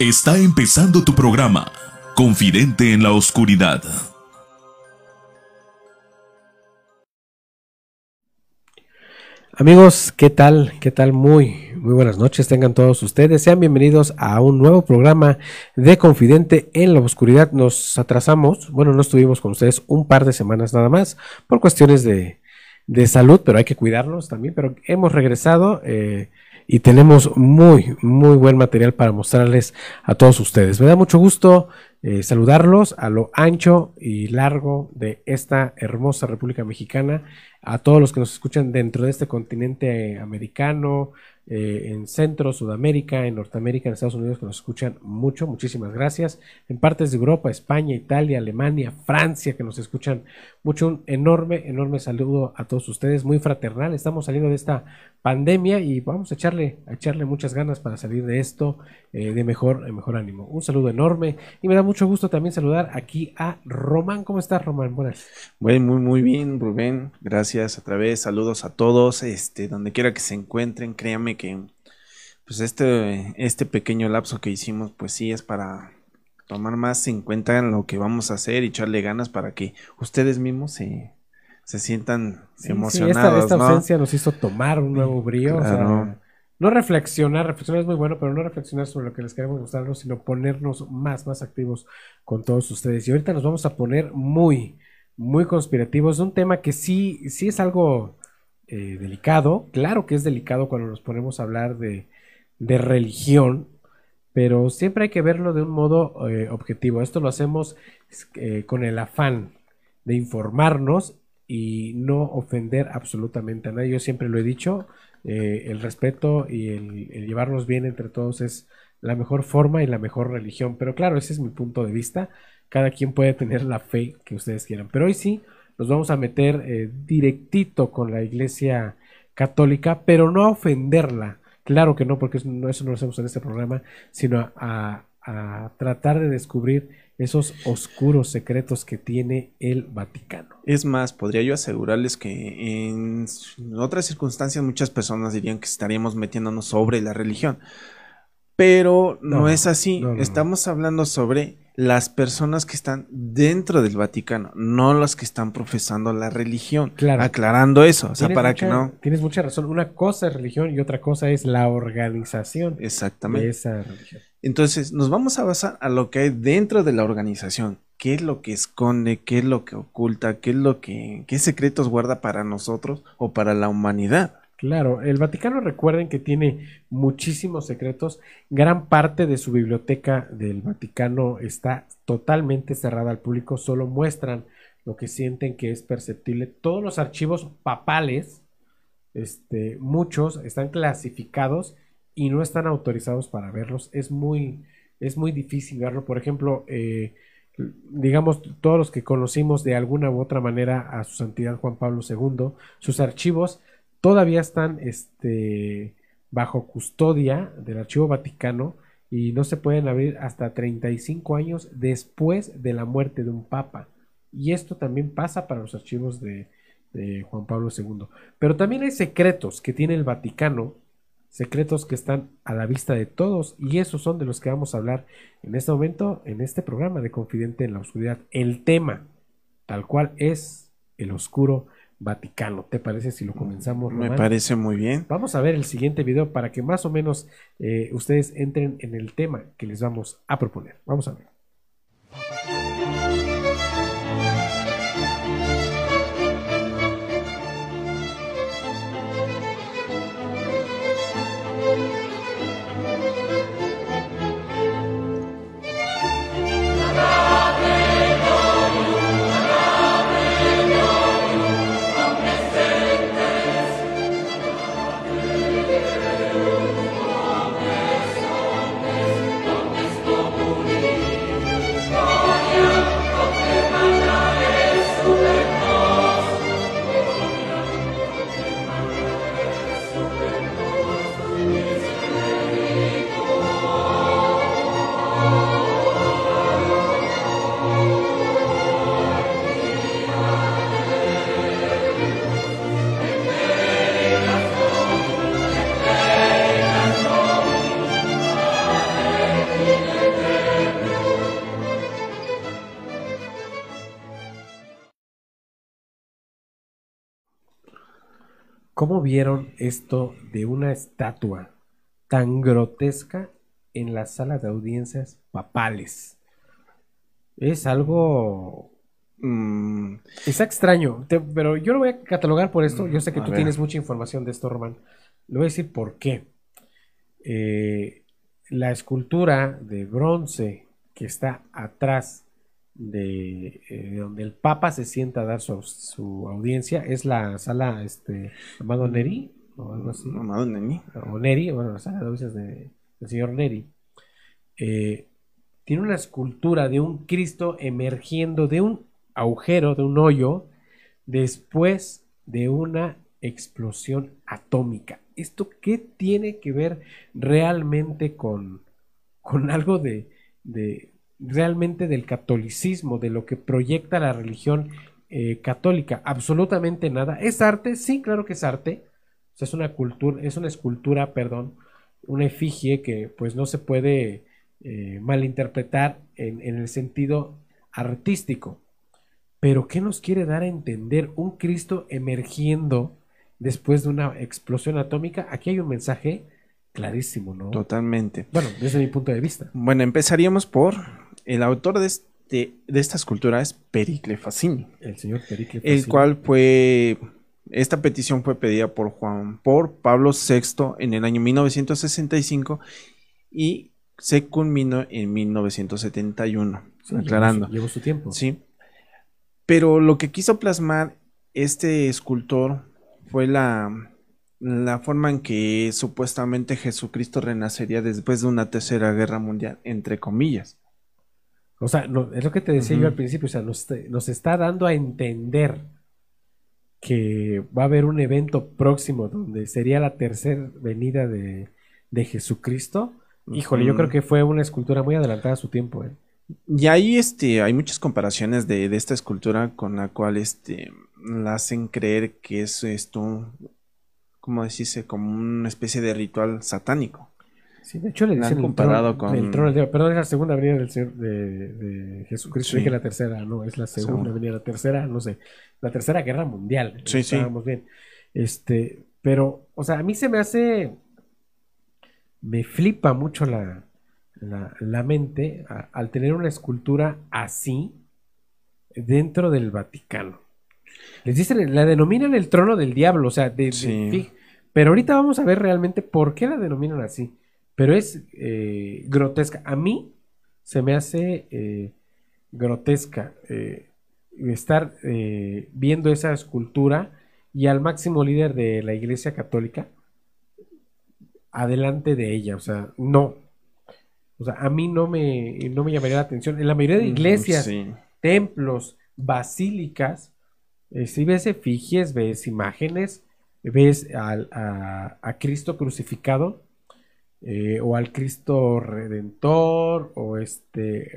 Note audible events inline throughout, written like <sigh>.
Está empezando tu programa, Confidente en la Oscuridad. Amigos, ¿qué tal? ¿Qué tal? Muy, muy buenas noches. Tengan todos ustedes. Sean bienvenidos a un nuevo programa de Confidente en la Oscuridad. Nos atrasamos, bueno, no estuvimos con ustedes un par de semanas nada más por cuestiones de, de salud, pero hay que cuidarnos también. Pero hemos regresado. Eh, y tenemos muy, muy buen material para mostrarles a todos ustedes. Me da mucho gusto eh, saludarlos a lo ancho y largo de esta hermosa República Mexicana, a todos los que nos escuchan dentro de este continente americano, eh, en Centro, Sudamérica, en Norteamérica, en Estados Unidos, que nos escuchan mucho, muchísimas gracias. En partes de Europa, España, Italia, Alemania, Francia, que nos escuchan mucho. Un enorme, enorme saludo a todos ustedes, muy fraternal. Estamos saliendo de esta pandemia y vamos a echarle, a echarle muchas ganas para salir de esto eh, de mejor, mejor ánimo. Un saludo enorme y me da mucho gusto también saludar aquí a Román. ¿Cómo estás, Román? Buenas. Muy, muy, muy bien, Rubén. Gracias otra vez. Saludos a todos, este, donde quiera que se encuentren. Créanme que pues este, este pequeño lapso que hicimos, pues sí es para tomar más en cuenta lo que vamos a hacer y echarle ganas para que ustedes mismos se, se sientan emocionados. esta, ausencia nos hizo tomar un nuevo brío. no reflexionar, reflexionar es muy bueno, pero no reflexionar sobre lo que les queremos mostrarnos, sino ponernos más, más activos con todos ustedes. Y ahorita nos vamos a poner muy, muy conspirativos. Un tema que sí, sí es algo eh, delicado. Claro que es delicado cuando nos ponemos a hablar de, religión, pero siempre hay que verlo de un modo eh, objetivo. Esto lo hacemos eh, con el afán de informarnos y no ofender absolutamente a nadie. Yo siempre lo he dicho, el respeto y el, llevarnos bien entre todos es la mejor forma y la mejor religión. Pero claro, ese es mi punto de vista. Cada quien puede tener la fe que ustedes quieran. Pero hoy sí, nos vamos a meter eh, directito con la iglesia católica, pero no a ofenderla. Claro que no, porque eso no, eso no lo hacemos en este programa, sino a, tratar de descubrir esos oscuros secretos que tiene el Vaticano. Es más, podría yo asegurarles que en otras circunstancias muchas personas dirían que estaríamos metiéndonos sobre la religión, pero no, es así. Estamos hablando sobre las personas que están dentro del Vaticano, no las que están profesando la religión. Claro. Aclarando eso, o sea, para que no. Tienes mucha razón. Una cosa es religión y otra cosa es la organización Exactamente. de esa religión. Entonces, nos vamos a basar a lo que hay dentro de la organización. ¿Qué es lo que esconde? ¿Qué es lo que oculta? ¿Qué es lo que. qué secretos guarda para nosotros o para la humanidad? Claro, el Vaticano recuerden que tiene muchísimos secretos. Gran parte de su biblioteca del Vaticano está totalmente cerrada al público, solo muestran lo que sienten que es perceptible. Todos los archivos papales, este, muchos están clasificados y no están autorizados para verlos. Es muy, es muy difícil verlo. Por ejemplo, eh, digamos, todos los que conocimos de alguna u otra manera a su santidad Juan Pablo II, sus archivos todavía están este, bajo custodia del Archivo Vaticano y no se pueden abrir hasta 35 años después de la muerte de un papa. Y esto también pasa para los archivos de, Juan Pablo II. Pero también hay secretos que tiene el Vaticano, secretos que están a la vista de todos, y esos son de los que vamos a hablar en este momento, en este programa de Confidente en la Oscuridad. El tema, tal cual es el oscuro Vaticano. ¿Te parece si lo comenzamos? Me parece muy bien. Vamos a ver el siguiente video para que más o menos eh, ustedes entren en el tema que les vamos a proponer. Vamos a ver. ¿Cómo vieron esto de una estatua tan grotesca en la sala de audiencias papales? Es algo... Mm, Es extraño, te- pero yo lo voy a catalogar por esto. Yo sé que A tú ver. tienes mucha información de esto, Román. Le voy a decir por qué. Eh, la escultura de bronce que está atrás de eh, donde el Papa se sienta a dar su, su audiencia es la sala este, Amado Neri o algo así. Amado Neni. O Neri, bueno, la sala de audiencias de- del señor Neri. Eh, tiene una escultura de un Cristo emergiendo de un agujero, de un hoyo, después de una explosión atómica. ¿Esto qué tiene que ver realmente con, con algo de, de- realmente del catolicismo, de lo que proyecta la religión eh, católica? Absolutamente nada. ¿Es arte? Sí, claro que es arte. O sea, es una cultura, es una escultura, perdón, una efigie que pues no se puede eh, malinterpretar en, en el sentido artístico. Pero ¿qué nos quiere dar a entender un Cristo emergiendo después de una explosión atómica? Aquí hay un mensaje clarísimo, ¿no? Totalmente. Bueno, desde mi punto de vista. Bueno, empezaríamos por el autor de, este, de esta escultura es Pericle Facini, El señor Pericle el Facini. cual fue esta petición fue pedida por Juan por Pablo VI en el año 1965 y se culminó en 1971, Sí, aclarando. Llevó, su- llevó su tiempo. Sí. Pero lo que quiso plasmar este escultor fue la, la forma en que supuestamente Jesucristo renacería después de una tercera guerra mundial, entre comillas. O sea, no, es lo que te decía yo al principio, o sea, nos, nos está dando a entender que va a haber un evento próximo donde sería la tercera venida de, de Jesucristo. Híjole, yo creo que fue una escultura muy adelantada a su tiempo. ¿eh? Y ahí este, hay muchas comparaciones de, de esta escultura con la cual este, la hacen creer que es esto, ¿cómo decirse? Como una especie de ritual satánico. Sí, de hecho le han dicen el comparado trono- con- el trono del diablo. Perdón, es la segunda venida del Señor de, de Jesucristo. Sí. Dije la tercera, no, es la segunda Segunda. venida, la tercera, no sé, la tercera guerra mundial. Sí, sí. Estábamos bien. Este, pero, o sea, a mí se me hace, me flipa mucho la, la, la mente a- al tener una escultura así dentro del Vaticano. Les dicen, la denominan el trono del diablo, o sea, de, de- Sí. fij- pero ahorita vamos a ver realmente por qué la denominan así. Pero es eh, grotesca. A mí se me hace eh, grotesca eh, estar eh, viendo esa escultura y al máximo líder de la Iglesia Católica adelante de ella. O sea, no. O sea, a mí no me, no me llamaría la atención. En la mayoría de iglesias, Sí. templos, basílicas, eh, si ves efigies, ves imágenes, ves al- a, a Cristo crucificado eh, o al Cristo Redentor o este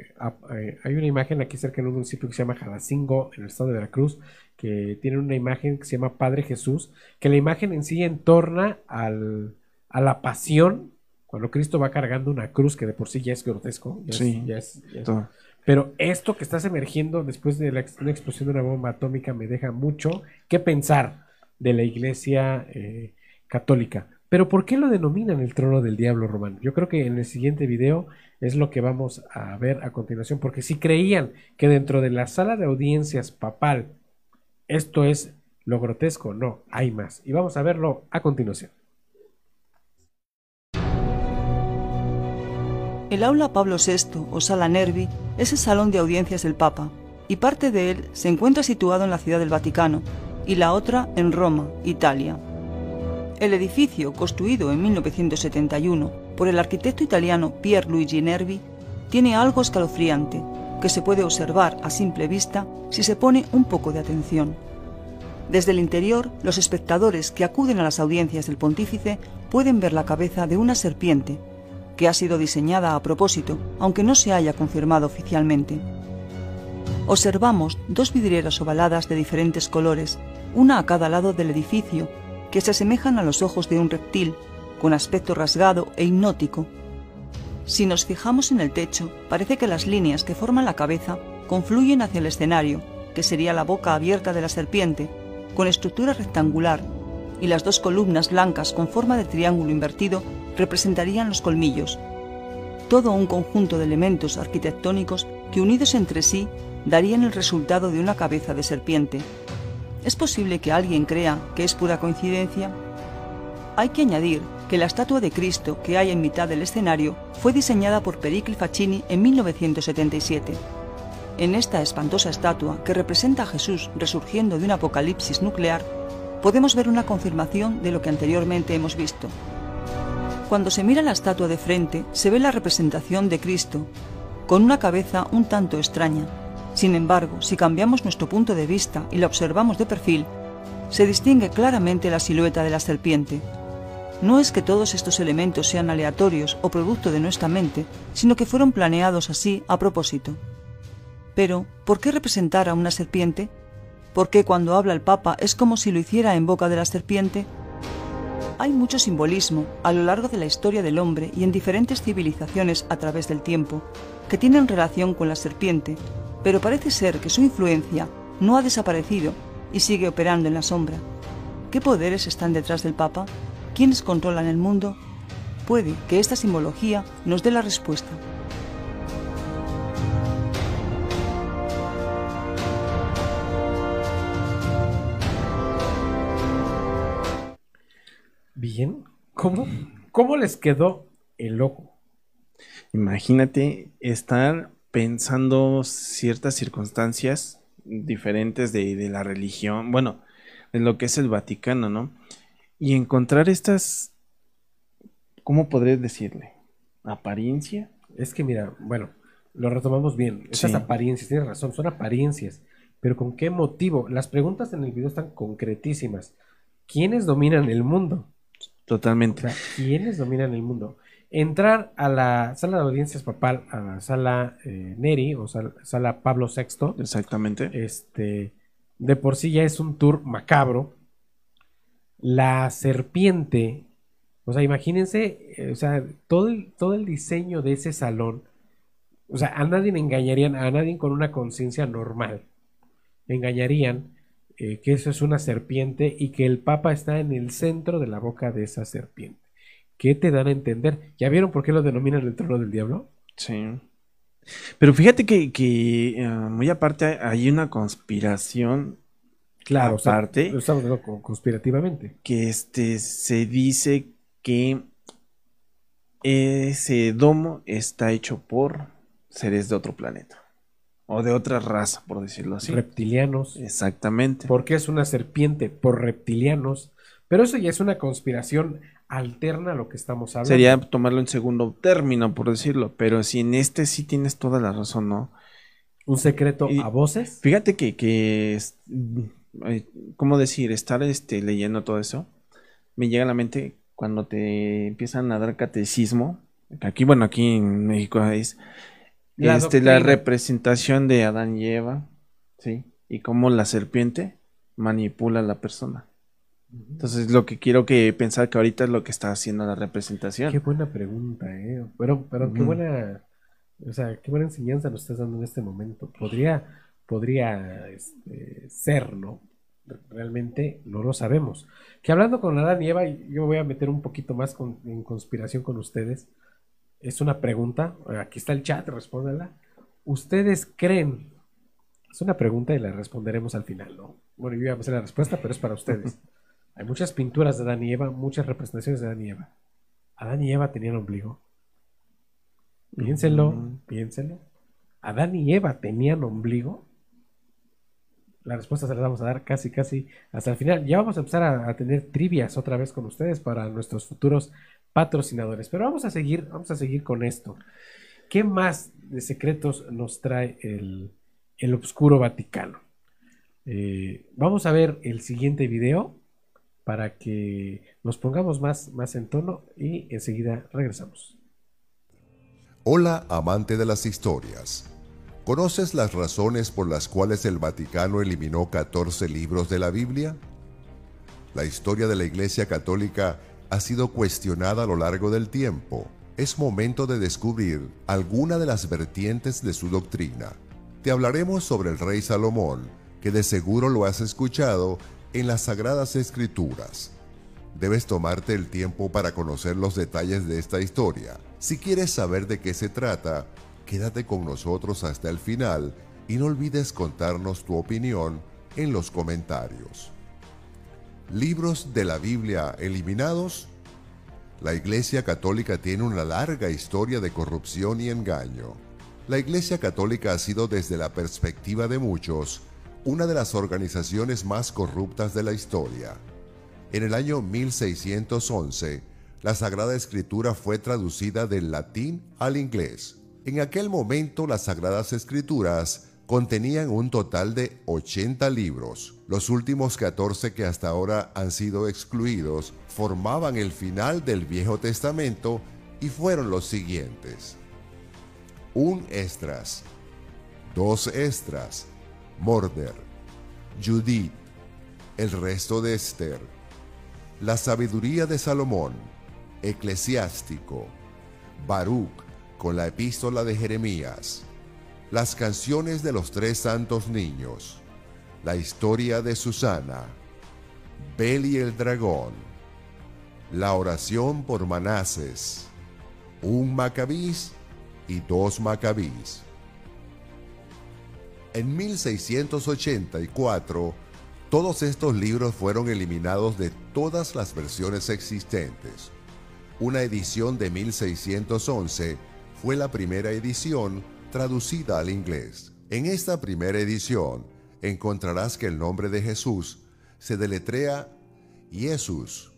eh, a- eh, hay una imagen aquí cerca en un municipio que se llama Jalacingo en el estado de Veracruz que tiene una imagen que se llama Padre Jesús que la imagen en sí entorna al, a la pasión cuando Cristo va cargando una cruz que de por sí ya es grotesco ya es- Sí. ya es- ya es- todo. pero esto que estás emergiendo después de la una explosión de una bomba atómica me deja mucho que pensar de la iglesia eh, católica. Pero ¿por qué lo denominan el trono del diablo romano? Yo creo que en el siguiente video es lo que vamos a ver a continuación, porque si creían que dentro de la sala de audiencias papal esto es lo grotesco, no, hay más. Y vamos a verlo a continuación. El aula Pablo VI o Sala Nervi es el salón de audiencias del Papa, y parte de él se encuentra situado en la ciudad del Vaticano y la otra en Roma, Italia. El edificio, construido en 1971 por el arquitecto italiano Pier Luigi Nervi, tiene algo escalofriante que se puede observar a simple vista si se pone un poco de atención. Desde el interior, los espectadores que acuden a las audiencias del pontífice pueden ver la cabeza de una serpiente que ha sido diseñada a propósito, aunque no se haya confirmado oficialmente. Observamos dos vidrieras ovaladas de diferentes colores, una a cada lado del edificio, que se asemejan a los ojos de un reptil, con aspecto rasgado e hipnótico. Si nos fijamos en el techo, parece que las líneas que forman la cabeza confluyen hacia el escenario, que sería la boca abierta de la serpiente, con estructura rectangular, y las dos columnas blancas con forma de triángulo invertido representarían los colmillos. Todo un conjunto de elementos arquitectónicos que unidos entre sí darían el resultado de una cabeza de serpiente. ¿Es posible que alguien crea que es pura coincidencia? Hay que añadir que la estatua de Cristo que hay en mitad del escenario fue diseñada por Pericli Facchini en 1977. En esta espantosa estatua, que representa a Jesús resurgiendo de un apocalipsis nuclear, podemos ver una confirmación de lo que anteriormente hemos visto. Cuando se mira la estatua de frente, se ve la representación de Cristo, con una cabeza un tanto extraña. Sin embargo, si cambiamos nuestro punto de vista y la observamos de perfil, se distingue claramente la silueta de la serpiente, no es que todos estos elementos sean aleatorios o producto de nuestra mente, sino que fueron planeados así a propósito. Pero, ¿por qué representar a una serpiente? ¿Por qué cuando habla el Papa es como si lo hiciera en boca de la serpiente? Hay mucho simbolismo a lo largo de la historia del hombre y en diferentes civilizaciones a través del tiempo que tienen relación con la serpiente, pero parece ser que su influencia no ha desaparecido y sigue operando en la sombra. ¿Qué poderes están detrás del Papa? ¿Quiénes controlan el mundo? Puede que esta simbología nos dé la respuesta. Bien, ¿cómo, cómo les quedó el ojo? Imagínate estar pensando ciertas circunstancias diferentes de, de la religión, bueno, de lo que es el Vaticano, ¿no? Y encontrar estas, ¿cómo podré decirle? ¿Apariencia? Es que mira, bueno, lo retomamos bien. Esas Sí. apariencias, tienes razón, son apariencias. Pero ¿con qué motivo? Las preguntas en el video están concretísimas. ¿Quiénes dominan el mundo? O Totalmente. sea, ¿quiénes dominan el mundo? Entrar a la sala de audiencias papal, a la sala eh, Neri o sal- sala Pablo VI, Exactamente. este, de por sí ya es un tour macabro. La serpiente, o sea, imagínense, eh, o sea, todo el, todo el diseño de ese salón, o sea, a nadie le engañarían, a nadie con una conciencia normal, engañarían eh, que eso es una serpiente y que el Papa está en el centro de la boca de esa serpiente. ¿Qué te dan a entender? ¿Ya vieron por qué lo denominan el trono del diablo? Sí. Pero fíjate que, que, eh, muy aparte hay una conspiración Claro, o sea, Aparte- lo estamos co- conspirativamente. que este se dice que ese domo está hecho por seres de otro planeta o de otra raza, por decirlo así. Reptilianos. Exactamente. ¿Por qué es una serpiente? Por reptilianos. Pero eso ya es una conspiración alterna a lo que estamos hablando. Sería tomarlo en segundo término, por decirlo, pero si en este sí tienes toda la razón, ¿no? un secreto Y- a voces. Fíjate que, que es- eh, ¿cómo decir? Estar este, leyendo todo eso, me llega a la mente cuando te empiezan a dar catecismo. Aquí, bueno, aquí en México es La este, la representación de Adán y Eva, ¿sí? Y cómo la serpiente manipula a la persona. Entonces, lo que quiero que pensar que ahorita es lo que está haciendo la representación. Qué buena pregunta, ¿eh? Pero, pero qué buena, o sea, qué buena enseñanza nos estás dando en este momento. Podría, podría este, ser, ¿no? Realmente no lo sabemos. Que hablando con Adán y Eva, yo voy a meter un poquito más con- en conspiración con ustedes. Es una pregunta, aquí está el chat, respóndala. ¿Ustedes creen? Es una pregunta y la responderemos al final, ¿no? Bueno, yo iba a hacer la respuesta, pero es para ustedes. <laughs> Hay muchas pinturas de Adán y Eva, muchas representaciones de Adán y Eva. ¿Adán y Eva tenían ombligo? Piénsenlo, Mm. piénsenlo. ¿Adán y Eva tenían ombligo? La respuesta se la vamos a dar casi, casi hasta el final. Ya vamos a empezar a, a tener trivias otra vez con ustedes para nuestros futuros patrocinadores. Pero vamos a seguir, vamos a seguir con esto. ¿Qué más de secretos nos trae el, el Obscuro Vaticano? Eh, vamos a ver el siguiente video para que nos pongamos más, más en tono y enseguida regresamos. Hola amante de las historias. ¿Conoces las razones por las cuales el Vaticano eliminó 14 libros de la Biblia? La historia de la Iglesia Católica ha sido cuestionada a lo largo del tiempo. Es momento de descubrir alguna de las vertientes de su doctrina. Te hablaremos sobre el rey Salomón, que de seguro lo has escuchado en las Sagradas Escrituras. Debes tomarte el tiempo para conocer los detalles de esta historia. Si quieres saber de qué se trata, quédate con nosotros hasta el final y no olvides contarnos tu opinión en los comentarios. ¿Libros de la Biblia eliminados? La Iglesia Católica tiene una larga historia de corrupción y engaño. La Iglesia Católica ha sido desde la perspectiva de muchos una de las organizaciones más corruptas de la historia. En el año 1611, la Sagrada Escritura fue traducida del latín al inglés. En aquel momento las Sagradas Escrituras contenían un total de 80 libros. Los últimos 14 que hasta ahora han sido excluidos formaban el final del Viejo Testamento y fueron los siguientes. Un Estras, dos Estras, Morder, Judith, el resto de Esther, la sabiduría de Salomón, Eclesiástico, Baruch con la epístola de Jeremías, las canciones de los tres santos niños, la historia de Susana, Bel el dragón, la oración por Manases, un Macabís y dos Macabís. En 1684, todos estos libros fueron eliminados de todas las versiones existentes. Una edición de 1611 fue la primera edición traducida al inglés. En esta primera edición encontrarás que el nombre de Jesús se deletrea Jesús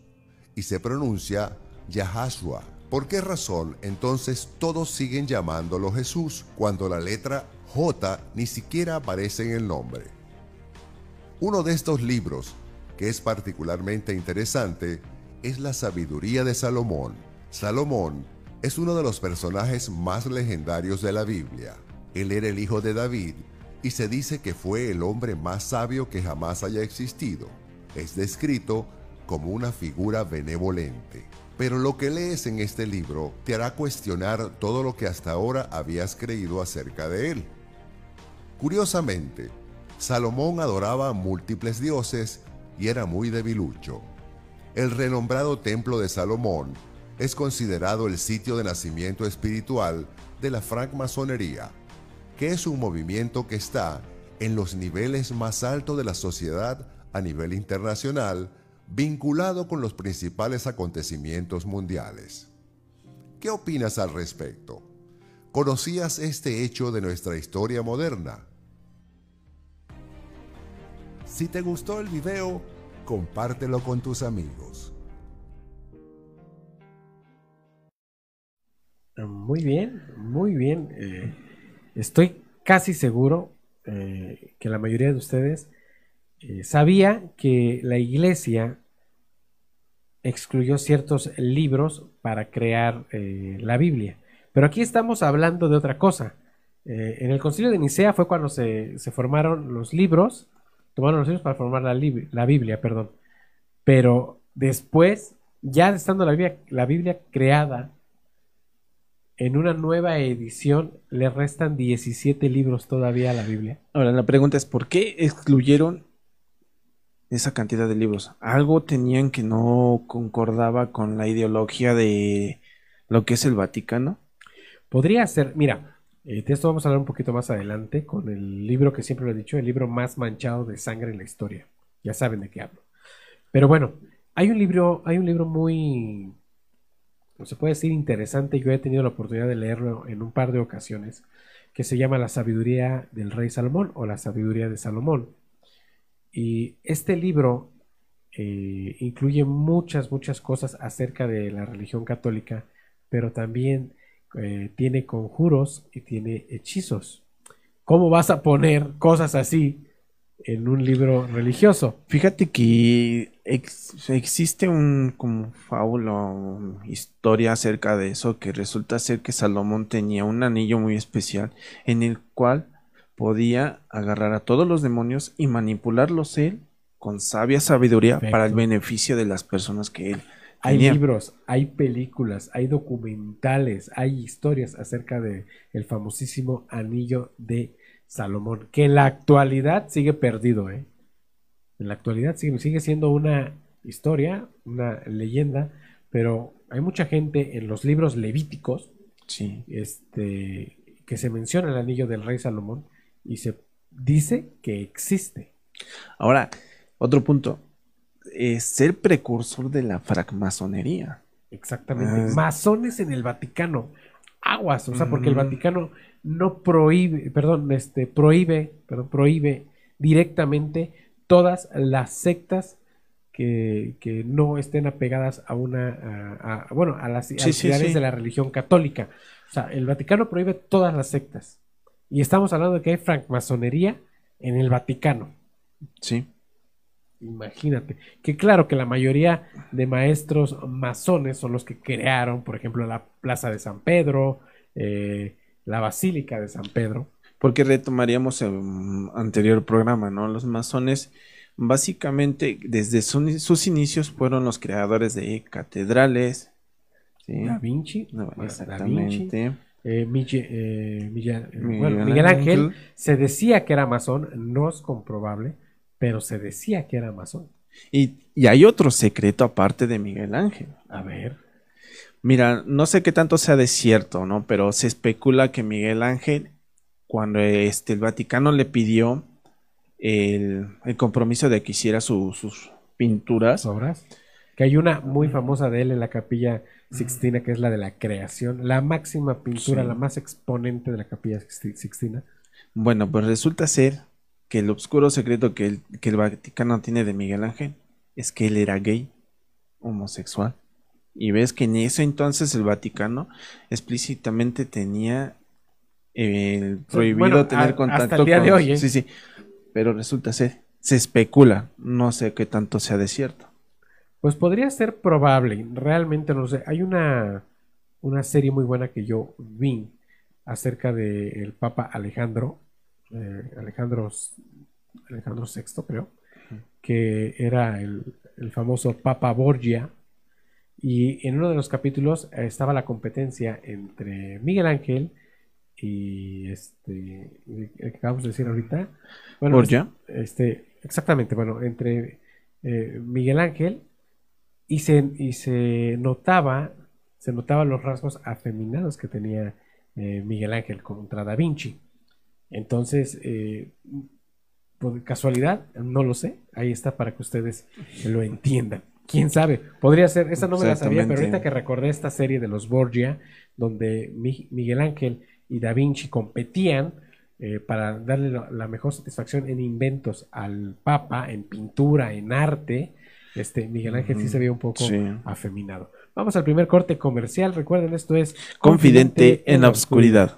y se pronuncia Yahashua. ¿Por qué razón entonces todos siguen llamándolo Jesús cuando la letra J ni siquiera aparece en el nombre? Uno de estos libros, que es particularmente interesante, es la sabiduría de Salomón. Salomón es uno de los personajes más legendarios de la Biblia. Él era el hijo de David y se dice que fue el hombre más sabio que jamás haya existido. Es descrito como una figura benevolente. Pero lo que lees en este libro te hará cuestionar todo lo que hasta ahora habías creído acerca de él. Curiosamente, Salomón adoraba a múltiples dioses y era muy debilucho. El renombrado templo de Salomón es considerado el sitio de nacimiento espiritual de la francmasonería, que es un movimiento que está en los niveles más altos de la sociedad a nivel internacional, vinculado con los principales acontecimientos mundiales. ¿Qué opinas al respecto? ¿Conocías este hecho de nuestra historia moderna? Si te gustó el video, compártelo con tus amigos. Muy bien, muy bien. Eh, estoy casi seguro eh, que la mayoría de ustedes eh, sabía que la iglesia excluyó ciertos libros para crear la Biblia. Pero aquí estamos hablando de otra cosa. en el concilio de Nicea fue cuando se, formaron los libros, tomaron los libros para formar la, la Biblia, perdón. Pero después, ya estando la Biblia, la Biblia creada, en una nueva edición le restan 17 libros todavía a la Biblia. Ahora, la pregunta es, ¿por qué excluyeron esa cantidad de libros? ¿Algo tenían que no concordaba con la ideología de lo que es el Vaticano? Podría ser, mira, eh, de esto vamos a hablar un poquito más adelante con el libro que siempre lo he dicho, el libro más manchado de sangre en la historia. Ya saben de qué hablo. Pero bueno, hay un libro, hay un libro muy se puede decir interesante, yo he tenido la oportunidad de leerlo en un par de ocasiones, que se llama La sabiduría del rey Salomón o La sabiduría de Salomón. Y este libro eh, incluye muchas, muchas cosas acerca de la religión católica, pero también eh, tiene conjuros y tiene hechizos. ¿Cómo vas a poner cosas así en un libro religioso? Fíjate que existe un como fábula historia acerca de eso que resulta ser que Salomón tenía un anillo muy especial en el cual podía agarrar a todos los demonios y manipularlos él con sabia sabiduría para el beneficio de las personas que él hay libros, hay películas, hay documentales, hay historias acerca de el famosísimo anillo de Salomón, que en la actualidad sigue perdido, ¿eh? En la actualidad sigue, sigue siendo una historia, una leyenda, pero hay mucha gente en los libros levíticos Sí. este, que se menciona el anillo del rey Salomón y se dice que existe. Ahora, otro punto. Es ser precursor de la francmasonería. Exactamente. Ah. Masones en el Vaticano. Aguas, o sea, porque el Mm. Vaticano no prohíbe, perdón, este, prohíbe, perdón, prohíbe directamente todas las sectas que, que no estén apegadas a una, a- a- bueno, a las, sí. de la religión católica. O sea, el Vaticano prohíbe todas las sectas. Y estamos hablando de que hay francmasonería en el Vaticano. Sí. Imagínate. Que claro que la mayoría de maestros masones son los que crearon, por ejemplo, la Plaza de San Pedro, eh, la Basílica de San Pedro. Porque retomaríamos el mm, anterior programa, ¿no? Los masones, básicamente, desde su- sus inicios fueron los creadores de catedrales. ¿sí? Da Vinci, No, bueno, Da Vinci, exactamente. eh, eh, eh, Miguel bueno, Miguel Ángel Ángel. se decía que era masón, no es comprobable, pero se decía que era masón. Y, y hay otro secreto aparte de Miguel Ángel. A ver, Mira, no sé qué tanto sea de cierto, ¿no? Pero se especula que Miguel Ángel, cuando este, el Vaticano le pidió el, el compromiso de que hiciera su- sus pinturas, obras. Que hay una muy famosa de él en la capilla Sixtina, que es la de la creación, la máxima pintura, Sí. la más exponente de la capilla Sixti- Sixtina. bueno, pues resulta ser que el oscuro secreto que el, que el Vaticano tiene de Miguel Ángel es que él era gay, homosexual. Y ves que en ese entonces el Vaticano explícitamente tenía eh, prohibido bueno, tener a- contacto hasta el día con... de hoy, ¿eh? Sí, sí. Pero resulta ser, se especula, no sé qué tanto sea de cierto. Pues podría ser probable, realmente no sé. Hay una, una serie muy buena que yo vi acerca del Papa Alejandro, eh, Alejandro, Alejandro VI, creo, que era el, el famoso Papa Borgia. Y en uno de los capítulos estaba la competencia entre Miguel Ángel y este, el que acabamos de decir ahorita. Bueno, Borgia. este, exactamente, bueno, entre eh, Miguel Ángel y se, y se notaba, se notaban los rasgos afeminados que tenía eh, Miguel Ángel contra Da Vinci. Entonces, eh, por casualidad, no lo sé, ahí está para que ustedes lo entiendan. ¿Quién sabe? Podría ser, esa no me la sabía, pero ahorita que recordé esta serie de los Borgia, donde Mi- Miguel Ángel y Da Vinci competían eh, para darle la, mejor satisfacción en inventos al Papa, en pintura, en arte, este Miguel Ángel sí se veía un poco Sí. afeminado. Vamos al primer corte comercial. Recuerden, esto es Confidente en la oscuridad.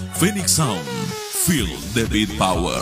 Phoenix Sound, feel the beat power.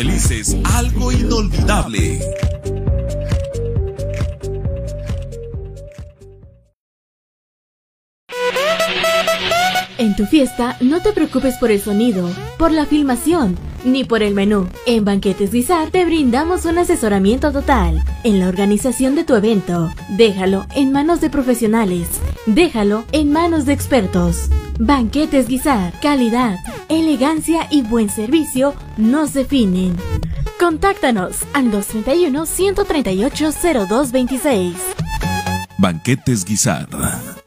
felices algo inolvidable. En tu fiesta no te preocupes por el sonido, por la filmación, ni por el menú. En Banquetes Guisar te brindamos un asesoramiento total en la organización de tu evento. Déjalo en manos de profesionales. Déjalo en manos de expertos. Banquetes Guisar, calidad, elegancia y buen servicio nos definen. Contáctanos al 231-138-0226. Banquetes Guisar,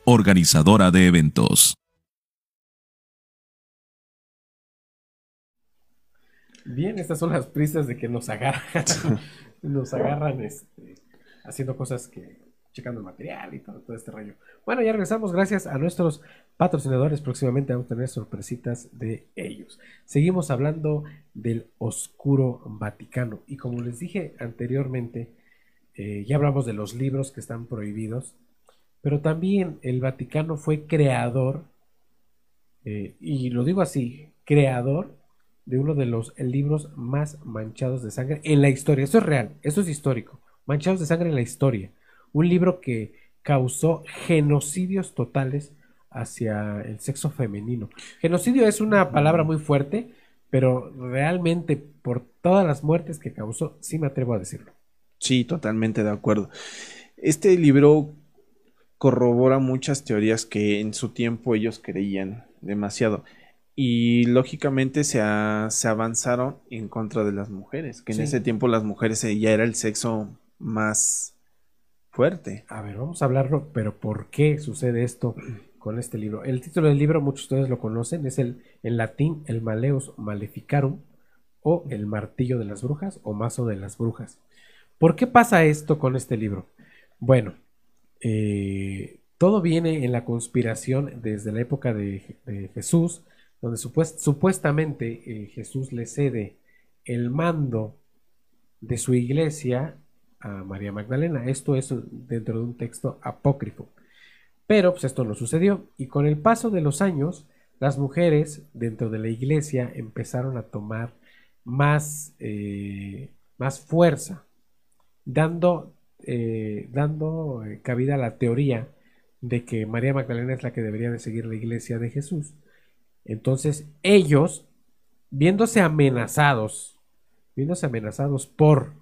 organizadora de eventos. Bien, estas son las prisas de que nos agarran, <laughs> nos agarran este, haciendo cosas que, checando el material y todo, todo este rollo. Bueno, ya regresamos, gracias a nuestros patrocinadores, próximamente vamos a tener sorpresitas de ellos. Seguimos hablando del oscuro Vaticano y como les dije anteriormente, eh, ya hablamos de los libros que están prohibidos, pero también el Vaticano fue creador, eh, y lo digo así, creador de uno de los libros más manchados de sangre en la historia. Eso es real, eso es histórico. Manchados de sangre en la historia. Un libro que causó genocidios totales hacia el sexo femenino. Genocidio es una palabra muy fuerte, pero realmente por todas las muertes que causó, sí me atrevo a decirlo. Sí, totalmente de acuerdo. Este libro corrobora muchas teorías que en su tiempo ellos creían demasiado y lógicamente se, se avanzaron en contra de las mujeres, que en ese tiempo las mujeres eh, ya era el sexo más fuerte. A ver, vamos a hablarlo, pero ¿por qué sucede esto con este libro? El título del libro, muchos de ustedes lo conocen, es el en latín el Maleus Maleficarum o el martillo de las brujas o mazo de las brujas. ¿Por qué pasa esto con este libro? Bueno, eh, todo viene en la conspiración desde la época de, de Jesús, donde supuestamente eh, Jesús le cede el mando de su iglesia a María Magdalena. Esto es dentro de un texto apócrifo. Pero pues esto no sucedió y con el paso de los años las mujeres dentro de la iglesia empezaron a tomar más, eh, más fuerza, dando, eh, dando cabida a la teoría de que María Magdalena es la que debería de seguir la iglesia de Jesús entonces ellos, viéndose amenazados, viéndose amenazados por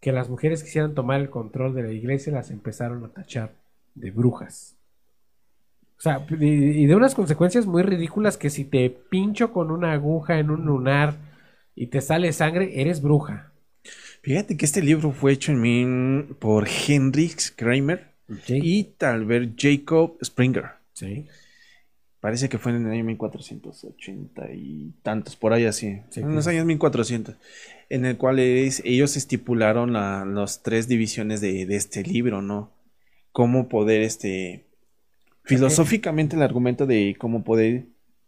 que las mujeres quisieran tomar el control de la iglesia, las empezaron a tachar de brujas. O sea, y de unas consecuencias muy ridículas que si te pincho con una aguja en un lunar y te sale sangre, eres bruja. Fíjate que este libro fue hecho en mí por Henrik Kramer y tal vez Jacob Springer. Sí. Parece que fue en el año 1480 y tantos, por ahí así. en los años 1400. En el cual ellos estipularon las tres divisiones de, este libro, ¿no? Cómo poder, este. Filosóficamente el argumento de cómo poder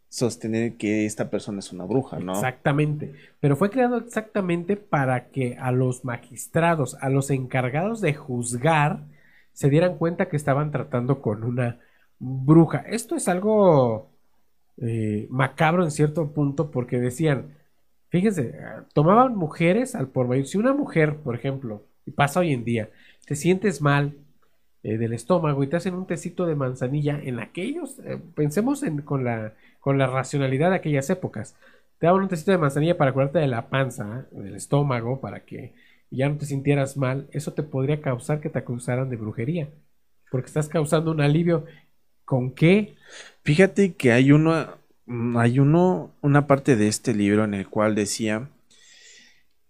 sostener que esta persona es una bruja, ¿no? Exactamente. Pero fue creado exactamente para que a los magistrados, a los encargados de juzgar, se dieran cuenta que estaban tratando con una bruja. Esto es algo eh, macabro en cierto punto porque decían, fíjense, tomaban mujeres al por Si una mujer, por ejemplo, y pasa hoy en día, te sientes mal eh, del estómago y te hacen un tecito de manzanilla, en aquellos, eh, pensemos en, con, la, con la racionalidad de aquellas épocas, te daban un tecito de manzanilla para curarte de la panza, del estómago, para que ya no te sintieras mal, eso te podría causar que te acusaran de brujería, porque estás causando un alivio ¿Con qué? Fíjate que hay uno, hay uno, una parte de este libro en el cual decía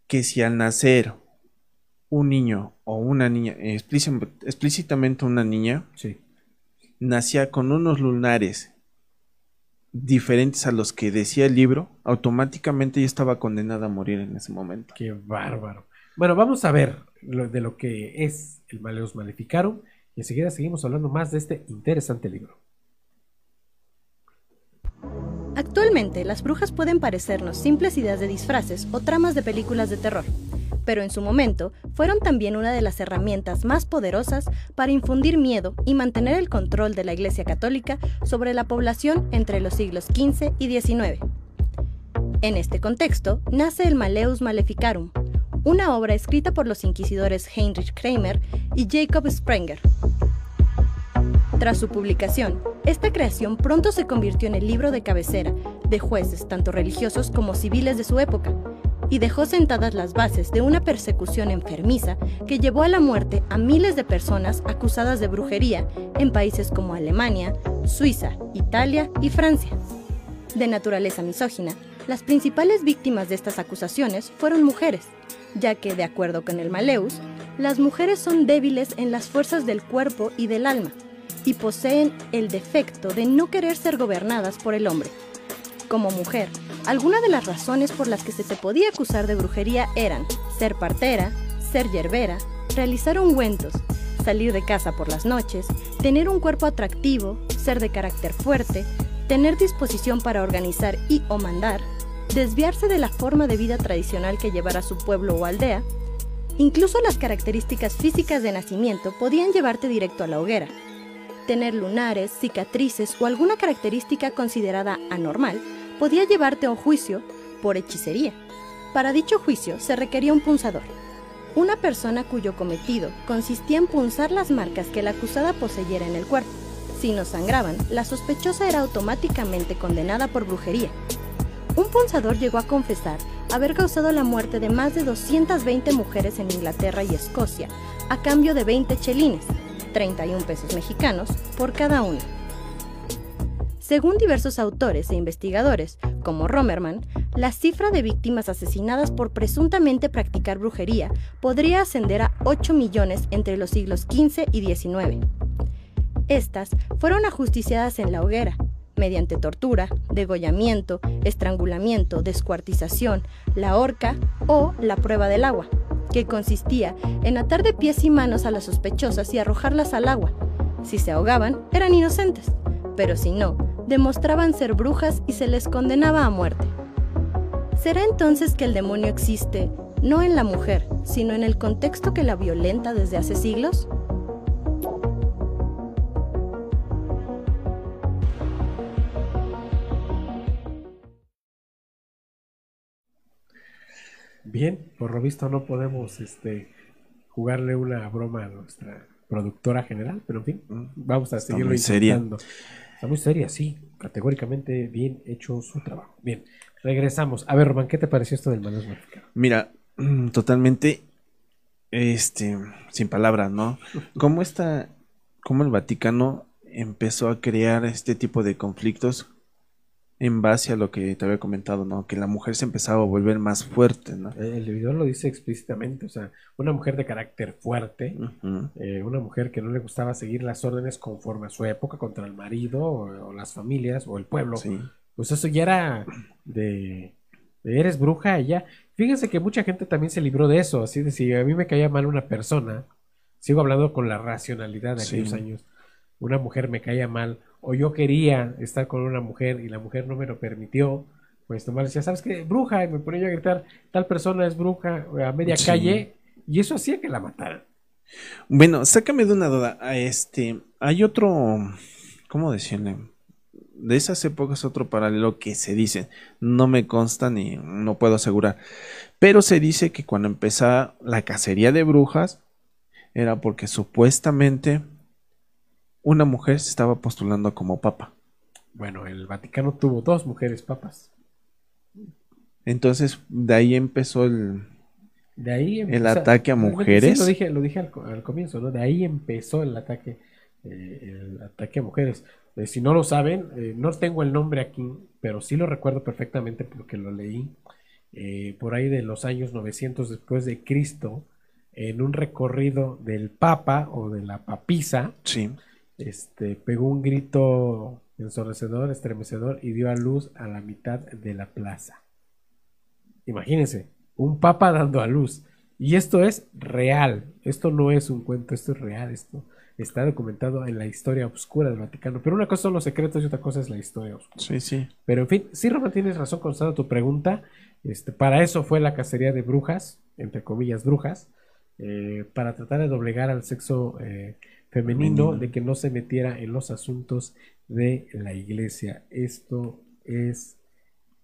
que si al nacer un niño o una niña, explícitamente una niña, sí. nacía con unos lunares diferentes a los que decía el libro, automáticamente ya estaba condenada a morir en ese momento. Qué bárbaro. Bueno, vamos a ver de lo que es el Maleus Maleficarum y enseguida seguimos hablando más de este interesante libro. Actualmente, las brujas pueden parecernos simples ideas de disfraces o tramas de películas de terror, pero en su momento fueron también una de las herramientas más poderosas para infundir miedo y mantener el control de la Iglesia Católica sobre la población entre los siglos XV y XIX. En este contexto nace el Maleus Maleficarum, una obra escrita por los inquisidores Heinrich Kramer y Jacob Sprenger. Tras su publicación, esta creación pronto se convirtió en el libro de cabecera de jueces tanto religiosos como civiles de su época, y dejó sentadas las bases de una persecución enfermiza que llevó a la muerte a miles de personas acusadas de brujería en países como Alemania, Suiza, Italia y Francia. De naturaleza misógina, las principales víctimas de estas acusaciones fueron mujeres, ya que, de acuerdo con el Maleus, las mujeres son débiles en las fuerzas del cuerpo y del alma, y poseen el defecto de no querer ser gobernadas por el hombre. Como mujer, algunas de las razones por las que se te podía acusar de brujería eran ser partera, ser yerbera, realizar ungüentos, salir de casa por las noches, tener un cuerpo atractivo, ser de carácter fuerte, tener disposición para organizar y o mandar, desviarse de la forma de vida tradicional que llevara su pueblo o aldea, incluso las características físicas de nacimiento podían llevarte directo a la hoguera. Tener lunares, cicatrices o alguna característica considerada anormal podía llevarte a un juicio por hechicería. Para dicho juicio se requería un punzador, una persona cuyo cometido consistía en punzar las marcas que la acusada poseyera en el cuerpo. Si no sangraban, la sospechosa era automáticamente condenada por brujería. Un punzador llegó a confesar haber causado la muerte de más de 220 mujeres en Inglaterra y Escocia, a cambio de 20 chelines, 31 pesos mexicanos, por cada una. Según diversos autores e investigadores, como Romerman, la cifra de víctimas asesinadas por presuntamente practicar brujería podría ascender a 8 millones entre los siglos XV y XIX. Estas fueron ajusticiadas en la hoguera, mediante tortura, degollamiento, estrangulamiento, descuartización, la horca o la prueba del agua, que consistía en atar de pies y manos a las sospechosas y arrojarlas al agua. Si se ahogaban, eran inocentes, pero si no, demostraban ser brujas y se les condenaba a muerte. ¿Será entonces que el demonio existe no en la mujer, sino en el contexto que la violenta desde hace siglos? Bien, por lo visto no podemos este, jugarle una broma a nuestra productora general, pero en fin, mm. vamos a seguirlo intentando. Está muy seria, sí, categóricamente bien hecho su trabajo. Bien, regresamos. A ver, Román, ¿qué te pareció esto del manual modificado? Mira, totalmente, este, sin palabras, ¿no? <laughs> ¿Cómo está, cómo el Vaticano empezó a crear este tipo de conflictos en base a lo que te había comentado, ¿no? Que la mujer se empezaba a volver más fuerte, ¿no? El video lo dice explícitamente, o sea, una mujer de carácter fuerte, eh, una mujer que no le gustaba seguir las órdenes conforme a su época contra el marido o, las familias o el pueblo. Pues eso ya era de, eres bruja ya. Fíjense que mucha gente también se libró de eso, así de si a mí me caía mal una persona, sigo hablando con la racionalidad de aquellos años, una mujer me caía mal o yo quería estar con una mujer y la mujer no me lo permitió, pues nomás decía, ¿sabes qué? Bruja, y me ponía a gritar, tal persona es bruja a media calle, y eso hacía que la mataran. Bueno, sácame de una duda. Este, hay otro, ¿cómo decirle? De esas épocas otro paralelo que se dice, no me consta ni no puedo asegurar, pero se dice que cuando empezaba la cacería de brujas era porque supuestamente una mujer se estaba postulando como papa. Bueno, el Vaticano tuvo dos mujeres papas. Entonces, de ahí empezó el, de ahí el ataque a mujeres. lo dije, lo dije al, comienzo, ¿no? De ahí empezó el ataque, eh, el ataque a mujeres. Eh, si no lo saben, eh, no tengo el nombre aquí, pero sí lo recuerdo perfectamente porque lo leí por ahí de los años 900 después de Cristo, en un recorrido del Papa o de la papisa. Sí este, pegó un grito ensordecedor, estremecedor y dio a luz a la mitad de la plaza. Imagínense, un papa dando a luz. Y esto es real, esto no es un cuento, esto es real, esto está documentado en la historia oscura del Vaticano. Pero una cosa son los secretos y otra cosa es la historia oscura. Sí, sí. Pero en fin, sí, Roma, tienes razón con tu pregunta. Este, para eso fue la cacería de brujas, entre comillas, brujas, eh, para tratar de doblegar al sexo eh, femenino de que no se metiera en los asuntos de la iglesia. Esto es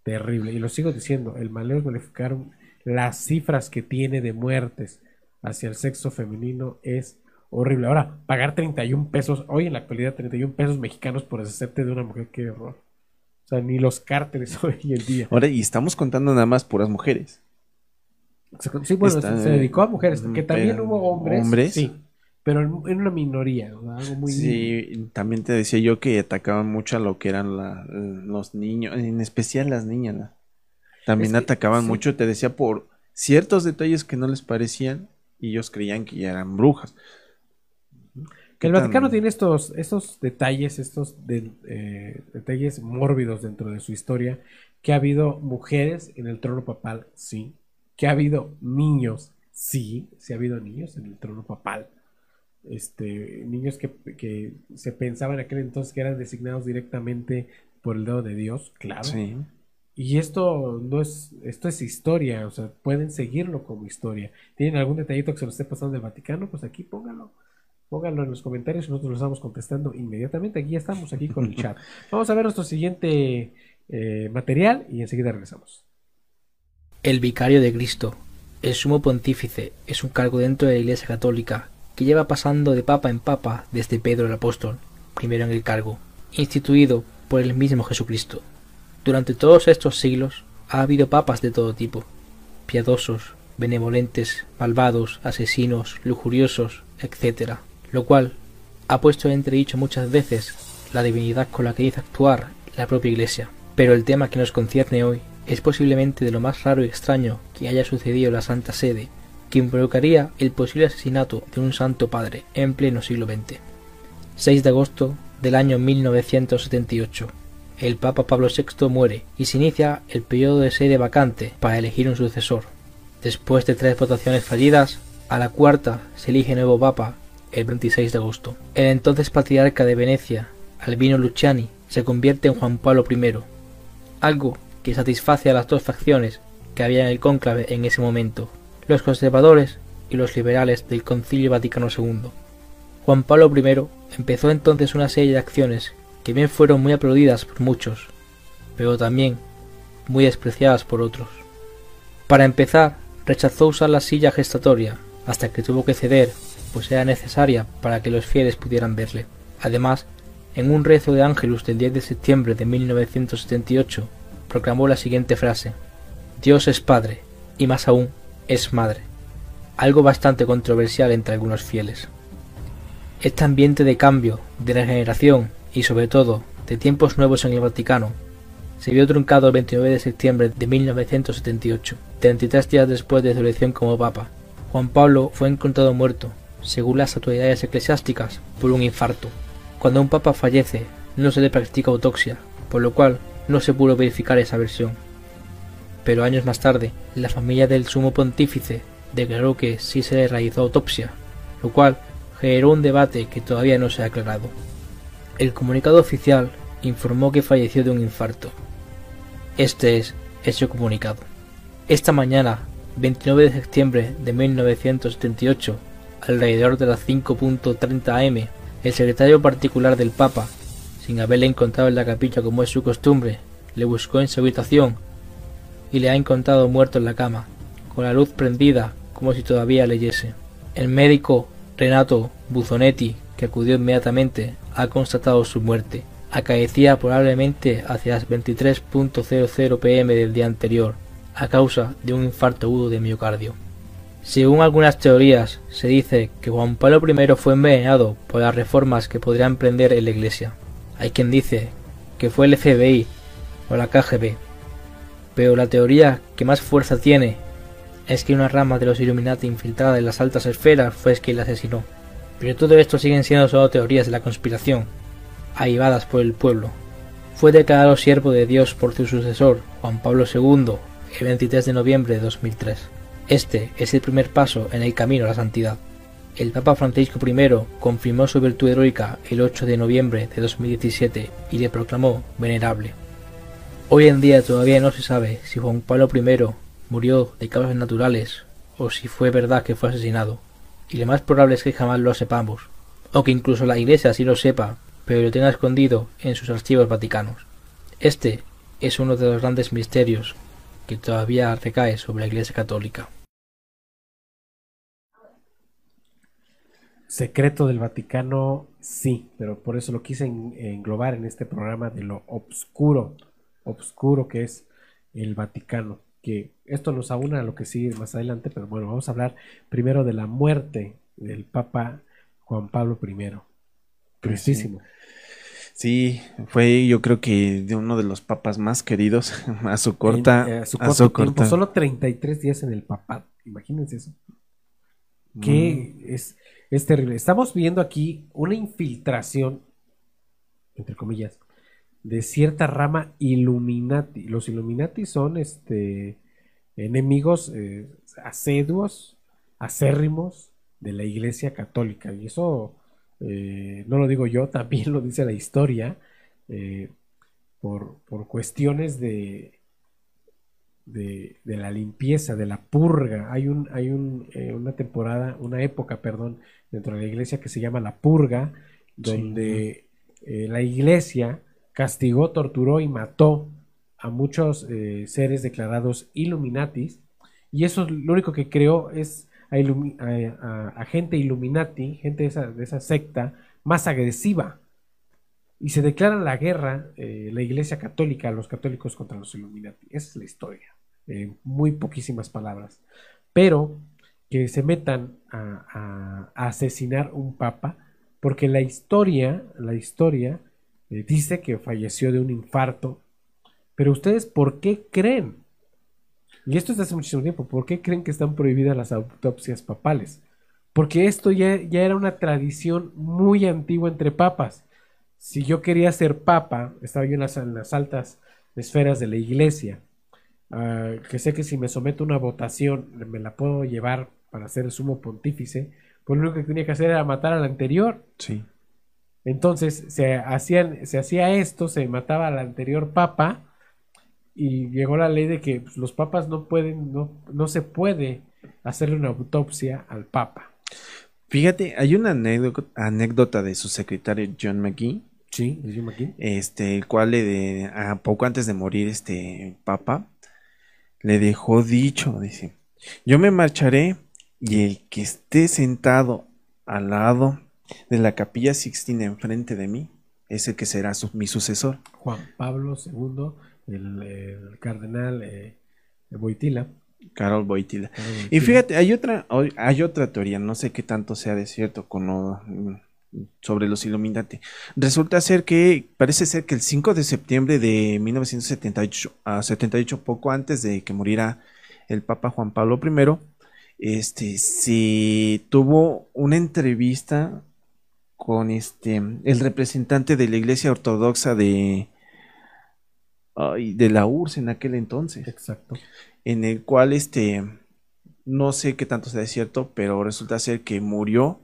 terrible. Y lo sigo diciendo, el Maleus Maleficarum, las cifras que tiene de muertes hacia el sexo femenino es horrible. Ahora, pagar 31 pesos, hoy en la actualidad 31 pesos mexicanos por deshacerte de una mujer, qué horror. O sea, ni los cárteles <laughs> hoy en día. Ahora, y estamos contando nada más puras mujeres. Sí, bueno, se, dedicó a mujeres, que también hubo hombres. Hombres. Sí, pero en, una minoría, algo muy... Sí, también te decía yo que atacaban mucho a lo que eran los niños, en especial las niñas. También atacaban mucho, te decía, por ciertos detalles que no les parecían y ellos creían que ya eran brujas. Que el Vaticano tiene estos, estos detalles, estos eh, detalles mórbidos dentro de su historia, que ha habido mujeres en el trono papal, sí, que ha habido niños, sí, sí ha habido niños en el trono papal, este, niños que, que se pensaban en aquel entonces que eran designados directamente por el dedo de Dios, claro. Sí. Y esto no es, esto es historia, o sea, pueden seguirlo como historia. ¿Tienen algún detallito que se nos esté pasando del Vaticano? Pues aquí pónganlo. Pónganlo en los comentarios y nosotros lo estamos contestando inmediatamente. Aquí estamos, aquí con el chat. <laughs> Vamos a ver nuestro siguiente eh, material y enseguida regresamos. El vicario de Cristo, el sumo pontífice, es un cargo dentro de la Iglesia Católica que lleva pasando de papa en papa desde Pedro el Apóstol, primero en el cargo, instituido por el mismo Jesucristo. Durante todos estos siglos ha habido papas de todo tipo, piadosos, benevolentes, malvados, asesinos, lujuriosos, etc lo cual ha puesto en entredicho muchas veces la divinidad con la que dice actuar la propia Iglesia. Pero el tema que nos concierne hoy es posiblemente de lo más raro y extraño que haya sucedido en la Santa Sede, que involucraría el posible asesinato de un santo padre en pleno siglo XX. 6 de agosto del año 1978. El Papa Pablo VI muere y se inicia el periodo de sede vacante para elegir un sucesor. Después de tres votaciones fallidas, a la cuarta se elige nuevo Papa el 26 de agosto. El entonces patriarca de Venecia, Albino Luciani, se convierte en Juan Pablo I, algo que satisface a las dos facciones que había en el cónclave en ese momento, los conservadores y los liberales del Concilio Vaticano II. Juan Pablo I empezó entonces una serie de acciones que bien fueron muy aplaudidas por muchos, pero también muy despreciadas por otros. Para empezar, rechazó usar la silla gestatoria hasta que tuvo que ceder pues era necesaria para que los fieles pudieran verle. Además, en un rezo de Ángelus del 10 de septiembre de 1978, proclamó la siguiente frase: Dios es Padre, y más aún, es Madre. Algo bastante controversial entre algunos fieles. Este ambiente de cambio, de regeneración y sobre todo de tiempos nuevos en el Vaticano se vio truncado el 29 de septiembre de 1978, 33 días después de su elección como Papa. Juan Pablo fue encontrado muerto según las autoridades eclesiásticas, por un infarto. Cuando un papa fallece, no se le practica autopsia, por lo cual no se pudo verificar esa versión. Pero años más tarde, la familia del sumo pontífice declaró que sí se le realizó autopsia, lo cual generó un debate que todavía no se ha aclarado. El comunicado oficial informó que falleció de un infarto. Este es ese comunicado. Esta mañana, 29 de septiembre de 1978, alrededor de las 5.30 am, el secretario particular del Papa, sin haberle encontrado en la capilla como es su costumbre, le buscó en su habitación y le ha encontrado muerto en la cama, con la luz prendida como si todavía leyese. El médico Renato Buzonetti, que acudió inmediatamente, ha constatado su muerte. Acaecía probablemente hacia las 23.00 pm del día anterior, a causa de un infarto agudo de miocardio. Según algunas teorías, se dice que Juan Pablo I fue envenenado por las reformas que podría emprender en la Iglesia. Hay quien dice que fue el FBI o la KGB. Pero la teoría que más fuerza tiene es que una rama de los Illuminati infiltrada en las altas esferas fue quien la asesinó. Pero todo esto siguen siendo solo teorías de la conspiración, ahivadas por el pueblo. Fue declarado siervo de Dios por su sucesor, Juan Pablo II, el 23 de noviembre de 2003. Este es el primer paso en el camino a la santidad. El Papa Francisco I confirmó su virtud heroica el 8 de noviembre de 2017 y le proclamó venerable. Hoy en día todavía no se sabe si Juan Pablo I murió de causas naturales o si fue verdad que fue asesinado, y lo más probable es que jamás lo sepamos, o que incluso la Iglesia sí lo sepa, pero lo tenga escondido en sus archivos vaticanos. Este es uno de los grandes misterios que todavía recae sobre la Iglesia Católica. secreto del Vaticano, sí, pero por eso lo quise englobar en este programa de lo obscuro, obscuro que es el Vaticano, que esto nos aúna a lo que sigue más adelante, pero bueno, vamos a hablar primero de la muerte del Papa Juan Pablo I. Tristísimo. Sí, fue yo creo que de uno de los papas más queridos <laughs> a su corta, En- eh, a su a corto su tiempo, corta- solo 33 días en el papado. Imagínense eso. Que Mm. es, es terrible. Estamos viendo aquí una infiltración, entre comillas, de cierta rama Illuminati. Los Illuminati son este enemigos eh, aseduos, acérrimos de la Iglesia Católica. Y eso eh, no lo digo yo, <laughs> también lo dice la historia, eh, por, por cuestiones de, de, de la limpieza, de la purga. Hay, un, hay un, una temporada, una época, perdón, dentro de la iglesia que se llama la purga, donde la iglesia castigó, torturó y mató a muchos eh, seres declarados Illuminatis. Y eso es lo único que creó es a, gente Illuminati, gente de esa, secta, más agresiva. Y se declara la guerra, eh, la Iglesia Católica, los católicos contra los Illuminati. Esa es la historia, en muy poquísimas palabras. Pero que se metan a- a asesinar un papa, porque la historia, la historia eh, dice que falleció de un infarto. Pero ustedes, ¿por qué creen? Y esto es de hace muchísimo tiempo. ¿Por qué creen que están prohibidas las autopsias papales? Porque esto ya, ya era una tradición muy antigua entre papas. Si yo quería ser papa, estaba yo en las, altas esferas de la iglesia, ah, que sé que si me someto a una votación me la puedo llevar para ser sumo pontífice, pues lo único que tenía que hacer era matar al anterior. Sí. Entonces se, hacían, se hacía esto, se mataba al anterior papa y llegó la ley de que pues, los papas no pueden, no, no se puede hacerle una autopsia al papa. Fíjate, hay una anécdota, de su secretario John McGee, Sí, McGee. este, el cual le de, a poco antes de morir este papa le dejó dicho, dice, yo me marcharé y el que esté sentado al lado de la capilla Sixtina enfrente de mí es el que será su- mi sucesor. Juan Pablo II, el, el cardenal eh, Boitila. Carol Boitila. Carol Y fíjate, hay otra, hay otra teoría, no sé qué tanto sea de cierto con lo- sobre los Illuminati. Resulta ser que, parece ser que el 5 de septiembre de 1978, a 78, poco antes de que muriera el Papa Juan Pablo I, este, se tuvo una entrevista con este, el representante de la Iglesia Ortodoxa de, ay, de la URSS en aquel entonces Exacto. en el cual este no sé qué tanto sea cierto, pero resulta ser que murió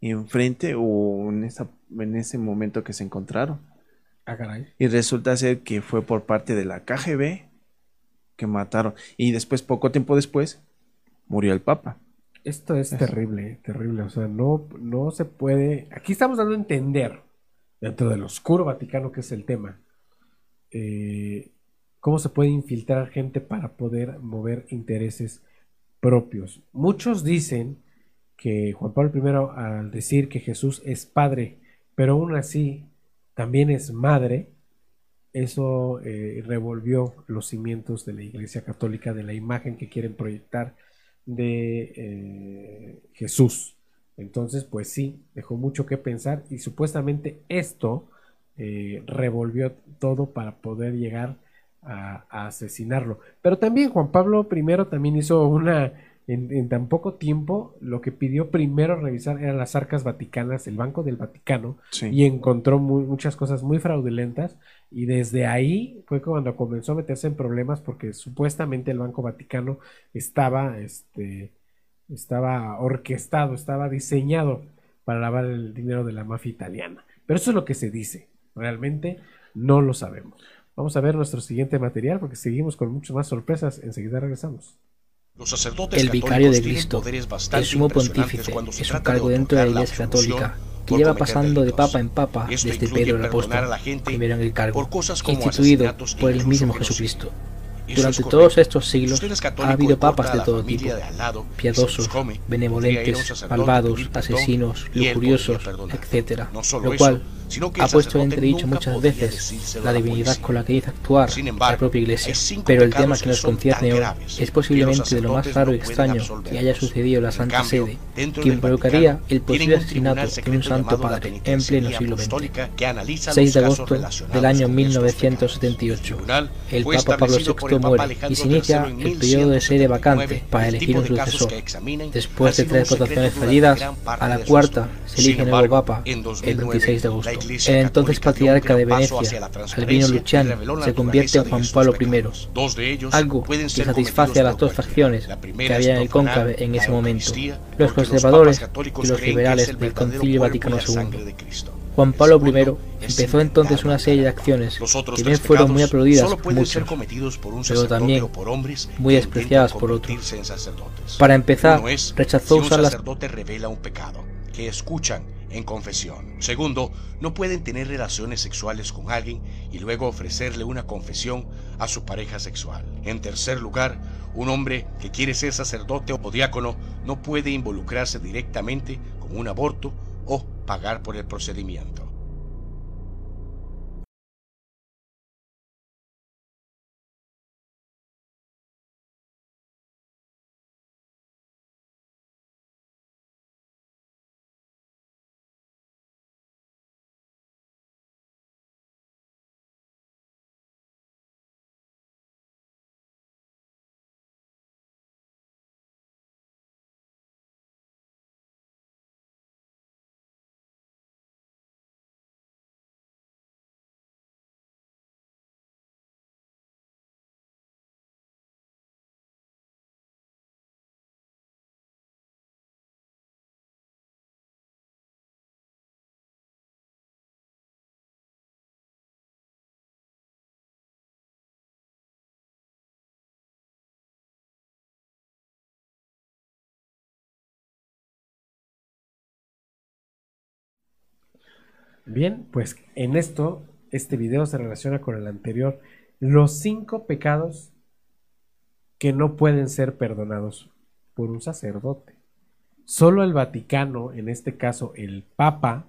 enfrente o en esa en ese momento que se encontraron. Ah, caray. Y resulta ser que fue por parte de la KGB que mataron y después poco tiempo después murió el Papa. Esto es terrible, terrible. O sea, no, no se puede. Aquí estamos dando a entender, dentro del oscuro Vaticano, que es el tema, eh, cómo se puede infiltrar gente para poder mover intereses propios. Muchos dicen que Juan Pablo I, al decir que Jesús es padre, pero aún así también es madre, eso eh, revolvió los cimientos de la Iglesia Católica, de la imagen que quieren proyectar de eh, Jesús. Entonces, pues sí, dejó mucho que pensar y supuestamente esto eh, revolvió todo para poder llegar a, a asesinarlo. Pero también Juan Pablo I también hizo una, en, en tan poco tiempo, lo que pidió primero revisar eran las arcas vaticanas, el Banco del Vaticano, Sí. y encontró mu- muchas cosas muy fraudulentas y desde ahí fue cuando comenzó a meterse en problemas porque supuestamente el Banco Vaticano estaba este estaba orquestado, estaba diseñado para lavar el dinero de la mafia italiana. Pero eso es lo que se dice. Realmente no lo sabemos. Vamos a ver nuestro siguiente material porque seguimos con muchas más sorpresas. Enseguida regresamos. Los sacerdotes El vicario de Cristo, el sumo pontífice, es un cargo dentro de la Iglesia Católica que lleva pasando de papa en papa Esto desde Pedro el apóstol, primero en el cargo, por cosas como instituido asesinatos por el mismo. Jesucristo. Durante todos estos Si siglos ha habido papas de todo tipo, piadosos, benevolentes, malvados, asesinos, lujuriosos, etc. Lo cual sino que ha puesto en sacerdote entredicho nunca muchas veces la la divinidad con la que dice actuar Sin la propia Iglesia. Pero el tema que nos concierne hoy es posiblemente de lo más raro y extraño que haya sucedido en la Santa cambio, Sede, que involucraría el posible asesinato de un santo padre en pleno siglo XX. Apostólica que analiza 6 de agosto del año con estos 1978. tribunal El Papa Pablo VI muere y se inicia el periodo de sede vacante 1179. para El elegir un sucesor. Después de tres votaciones fallidas, a la cuarta se elige nuevo Papa el 2009, 26 de agosto. El entonces patriarca de Venecia, Albino la se convierte en Juan Pablo I, pecados. Dos de ellos algo que satisface a las dos facciones que había en el cónclave en ese momento, los conservadores y los liberales es el del Concilio Vaticano II. Juan Pablo I empezó entonces una serie de acciones que bien fueron muy aplaudidas por muchos, pero también muy despreciadas por otros. Para empezar, rechazó usar las sacerdote revela un pecado que escuchan en confesión. Segundo, no pueden tener relaciones sexuales con alguien y luego ofrecerle una confesión a su pareja sexual. En tercer lugar, un hombre que quiere ser sacerdote o diácono no puede involucrarse directamente con un aborto o pagar por el procedimiento. Bien, pues en esto, este video se relaciona con el anterior. Los cinco pecados que no pueden ser perdonados por un sacerdote. Solo el Vaticano, en este caso el Papa,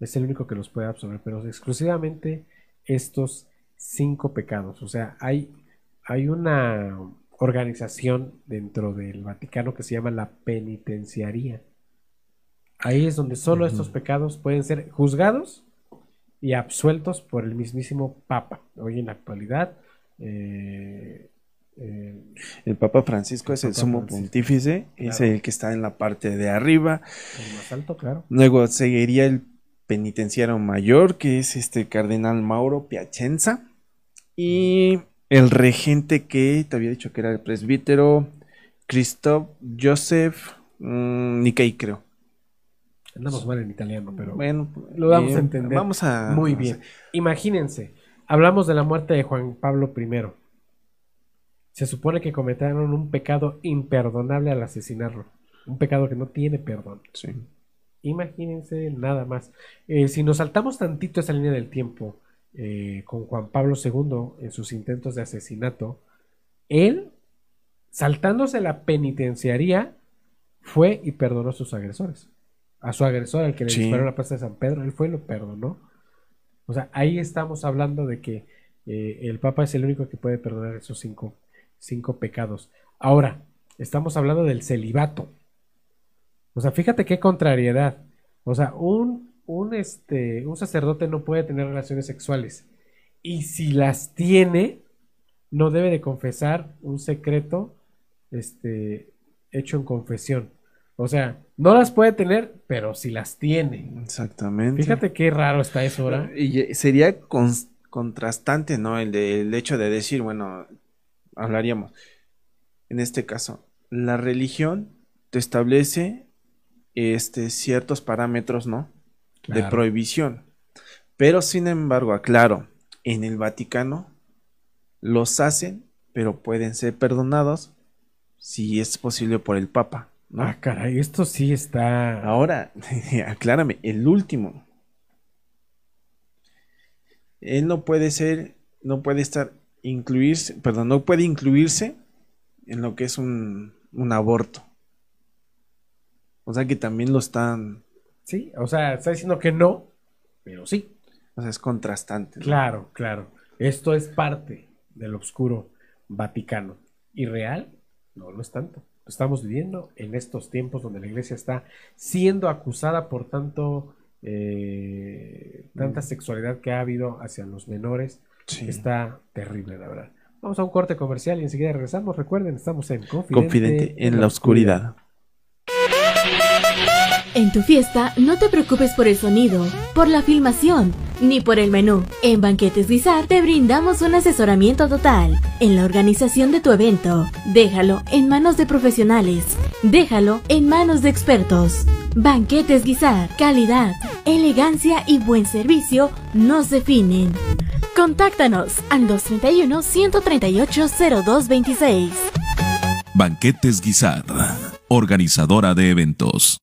es el único que los puede absolver, pero exclusivamente estos cinco pecados. O sea, hay, hay una organización dentro del Vaticano que se llama la penitenciaría. Ahí es donde solo estos pecados pueden ser juzgados y absueltos por el mismísimo Papa. Hoy en la actualidad, eh, eh, El Papa Francisco es El sumo Francisco. pontífice, es Claro. el que está en la parte de arriba. el más alto, claro. Luego seguiría el penitenciario mayor, que es este cardenal Mauro Piacenza. Y el regente que te había dicho que era el presbítero, Christoph Joseph mm, Nikkei, creo. Andamos mal en italiano, pero Bueno, lo vamos a entender. Vamos a. Muy bien. Imagínense, hablamos de la muerte de Juan Pablo I. Se supone que cometieron un pecado imperdonable al asesinarlo. Un pecado que no tiene perdón. Sí. Imagínense nada más. Eh, si nos saltamos tantito esa línea del tiempo eh, con Juan Pablo II en sus intentos de asesinato, él, saltándose la penitenciaría, fue y perdonó a sus agresores. A su agresor, al que le Sí. disparó la plaza de San Pedro, él fue y lo perdonó. O sea, ahí estamos hablando de que eh, el Papa es el único que puede perdonar esos cinco, cinco pecados. Ahora, estamos hablando del celibato. O sea, fíjate qué contrariedad. O sea, un, un, este, un sacerdote no puede tener relaciones sexuales. Y si las tiene, no debe de confesar un secreto este, hecho en confesión. O sea, no las puede tener, pero si las tiene. Exactamente. Fíjate qué raro está eso ahora. Y sería contrastante, ¿no? El, de- el hecho de decir, bueno, hablaríamos, en este caso, la religión te establece este, ciertos parámetros, ¿no? De prohibición. Pero, sin embargo, aclaro, en el Vaticano los hacen, pero pueden ser perdonados si es posible por el Papa. Ah, caray, esto sí está. Ahora, <laughs> aclárame, el último. Él no puede ser, no puede estar incluirse, perdón, no puede incluirse en lo que es un, un aborto. O sea que también lo están. Sí, o sea, está diciendo que no, pero sí. O sea, es contrastante. Claro, claro. Esto es parte del oscuro Vaticano. ¿Y real? No lo es tanto. Estamos viviendo en estos tiempos donde la iglesia está siendo acusada por tanto eh, tanta mm. sexualidad que ha habido hacia los menores. Está terrible, la verdad. Vamos a un corte comercial y enseguida regresamos. Recuerden, estamos en Confidente, Confidente en, la oscuridad. En tu fiesta, no te preocupes por el sonido, por la filmación, ni por el menú. En Banquetes Guisar te brindamos un asesoramiento total en la organización de tu evento. Déjalo en manos de profesionales. Déjalo en manos de expertos. Banquetes Guisar, calidad, elegancia y buen servicio nos definen. Contáctanos al 231-138-0226. Banquetes Guisar, organizadora de eventos.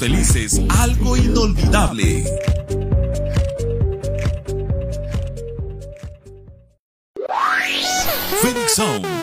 felices, algo inolvidable. Phoenix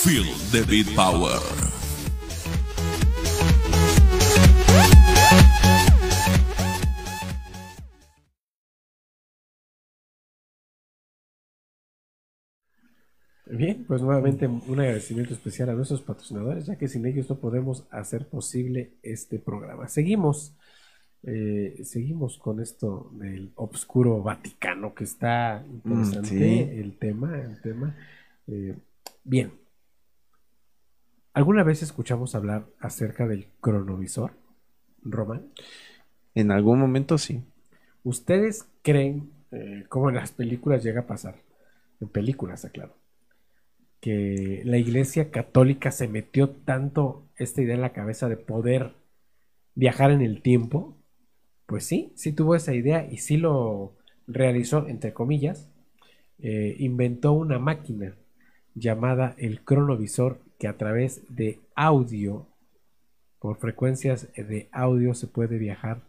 Feel the beat power. Bien, pues nuevamente un agradecimiento especial a nuestros patrocinadores, ya que sin ellos no podemos hacer posible este programa. Seguimos, eh, seguimos con esto del obscuro Vaticano, que está mm, interesante el tema, el tema. Eh, bien. ¿Alguna vez escuchamos hablar acerca del cronovisor, Román? En algún momento sí. ¿Ustedes creen, eh, como en las películas llega a pasar, en películas, aclaro, que la iglesia católica se metió tanto esta idea en la cabeza de poder viajar en el tiempo? Pues sí, sí tuvo esa idea y sí lo realizó, entre comillas, eh, inventó una máquina llamada el cronovisor que a través de audio, por frecuencias de audio se puede viajar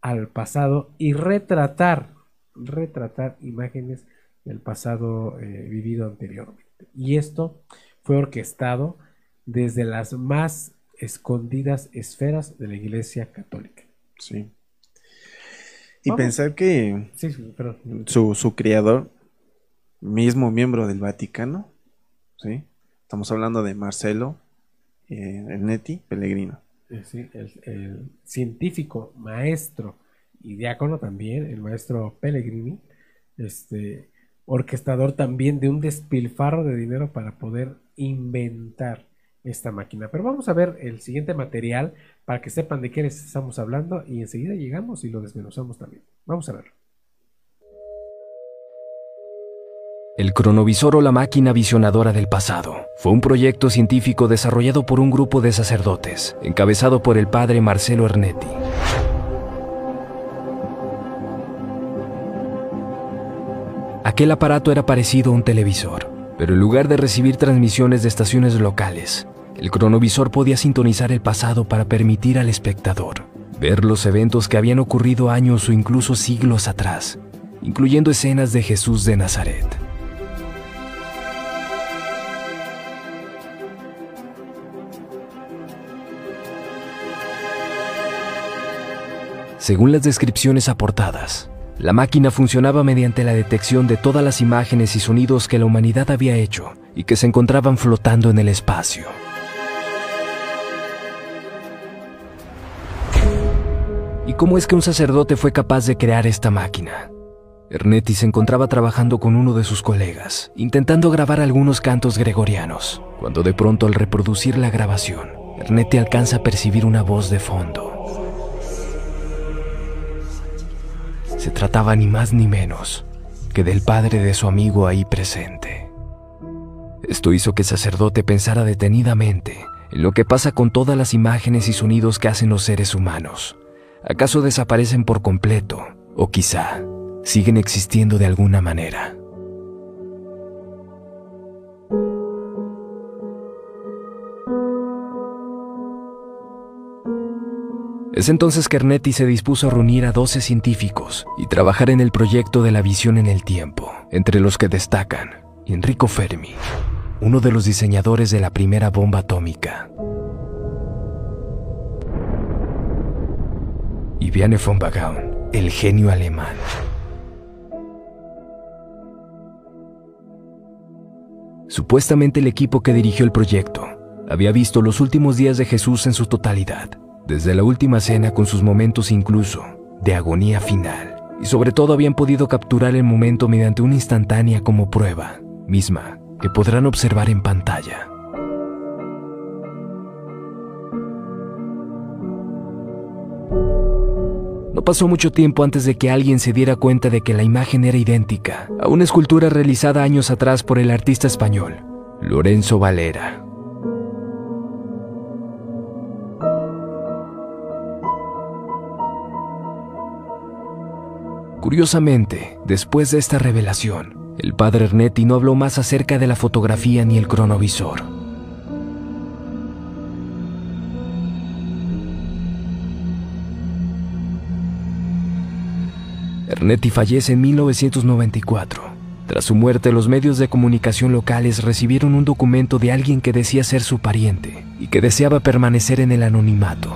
al pasado y retratar, retratar imágenes del pasado eh, vivido anteriormente. Y esto fue orquestado desde las más escondidas esferas de la Iglesia Católica. Sí. Y pensar que su, su creador, mismo miembro del Vaticano, ¿sí? Estamos hablando de Marcelo eh, Ernetti Pellegrino. Eh, sí, el, científico, maestro y diácono también, el maestro Pellegrini, este, orquestador también de un despilfarro de dinero para poder inventar esta máquina. Pero vamos a ver el siguiente material para que sepan de qué les estamos hablando y enseguida llegamos y lo desmenuzamos también. Vamos a ver. El cronovisor o la máquina visionadora del pasado fue un proyecto científico desarrollado por un grupo de sacerdotes, encabezado por el padre Marcelo Ernetti. Aquel aparato era parecido a un televisor, pero en lugar de recibir transmisiones de estaciones locales, el cronovisor podía sintonizar el pasado para permitir al espectador ver los eventos que habían ocurrido años o incluso siglos atrás, incluyendo escenas de Jesús de Nazaret. Según las descripciones aportadas, la máquina funcionaba mediante la detección de todas las imágenes y sonidos que la humanidad había hecho y que se encontraban flotando en el espacio. ¿Y cómo es que un sacerdote fue capaz de crear esta máquina? Ernetti se encontraba trabajando con uno de sus colegas, intentando grabar algunos cantos gregorianos, cuando de pronto al reproducir la grabación, Ernetti alcanza a percibir una voz de fondo. Se trataba ni más ni menos que del padre de su amigo ahí presente. Esto hizo que el sacerdote pensara detenidamente en lo que pasa con todas las imágenes y sonidos que hacen los seres humanos. ¿Acaso desaparecen por completo? O quizá siguen existiendo de alguna manera. Es entonces que Ernetti se dispuso a reunir a 12 científicos y trabajar en el proyecto de la visión en el tiempo, entre los que destacan Enrico Fermi, uno de los diseñadores de la primera bomba atómica, y Viane von Bagaun, el genio alemán. Supuestamente el equipo que dirigió el proyecto había visto los últimos días de Jesús en su totalidad desde la última cena con sus momentos incluso de agonía final, y sobre todo habían podido capturar el momento mediante una instantánea como prueba, misma que podrán observar en pantalla. No pasó mucho tiempo antes de que alguien se diera cuenta de que la imagen era idéntica a una escultura realizada años atrás por el artista español, Lorenzo Valera. Curiosamente, después de esta revelación, el padre Ernetti no habló más acerca de la fotografía ni el cronovisor. Ernetti fallece en 1994. Tras su muerte, los medios de comunicación locales recibieron un documento de alguien que decía ser su pariente y que deseaba permanecer en el anonimato.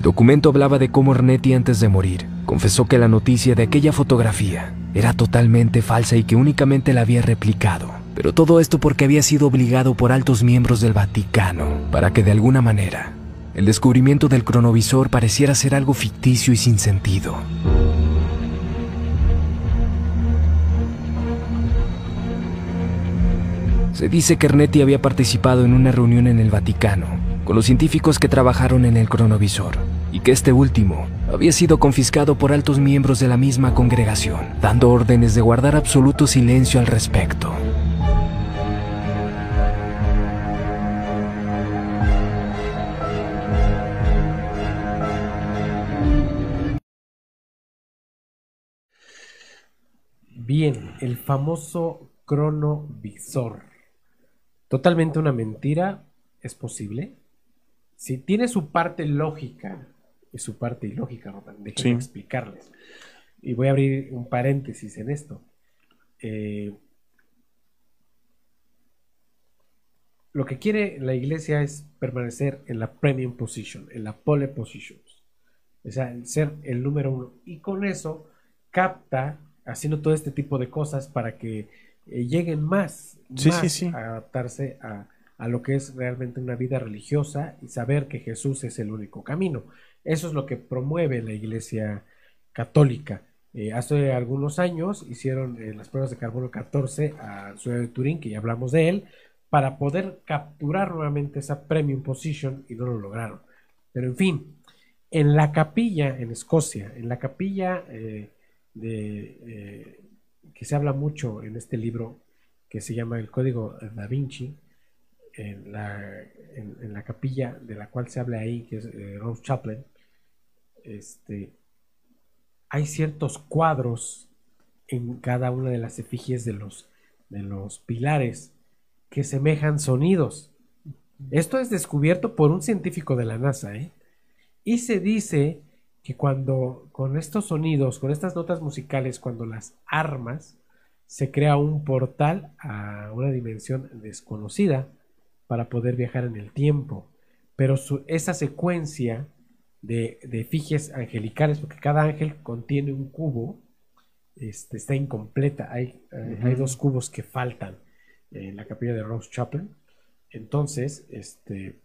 El documento hablaba de cómo Ernetti antes de morir confesó que la noticia de aquella fotografía era totalmente falsa y que únicamente la había replicado. Pero todo esto porque había sido obligado por altos miembros del Vaticano para que de alguna manera el descubrimiento del cronovisor pareciera ser algo ficticio y sin sentido. Se dice que Ernetti había participado en una reunión en el Vaticano con los científicos que trabajaron en el cronovisor y que este último había sido confiscado por altos miembros de la misma congregación, dando órdenes de guardar absoluto silencio al respecto. Bien, el famoso cronovisor. Totalmente una mentira, ¿es posible? Si tiene su parte lógica y su parte ilógica, Román, déjenme explicarles. Y voy a abrir un paréntesis en esto. Eh, lo que quiere la iglesia es permanecer en la premium position, en la pole position. O sea, ser el número uno. Y con eso capta haciendo todo este tipo de cosas para que eh, lleguen más, a adaptarse a, a lo que es realmente una vida religiosa y saber que Jesús es el único camino. Eso es lo que promueve la Iglesia Católica. Eh, hace algunos años hicieron eh, las pruebas de carbono 14 a Ciudad de Turín, que ya hablamos de él, para poder capturar nuevamente esa premium position y no lo lograron. Pero en fin, en la capilla en Escocia, en la capilla eh, de, que se habla mucho en este libro que se llama El Código da Vinci, en la, en, la capilla de la cual se habla ahí, que es eh, Rose Chaplain, este, hay ciertos cuadros en cada una de las efigies de los, de los pilares que semejan sonidos. Esto es descubierto por un científico de la NASA, ¿eh? Y se dice que cuando con estos sonidos, con estas notas musicales, cuando las armas, se crea un portal a una dimensión desconocida para poder viajar en el tiempo. Pero esa secuencia de, de efigies angelicales, porque cada ángel contiene un cubo, este, está incompleta. Hay, hay dos cubos que faltan en la capilla de Rose Chapel. Entonces, este,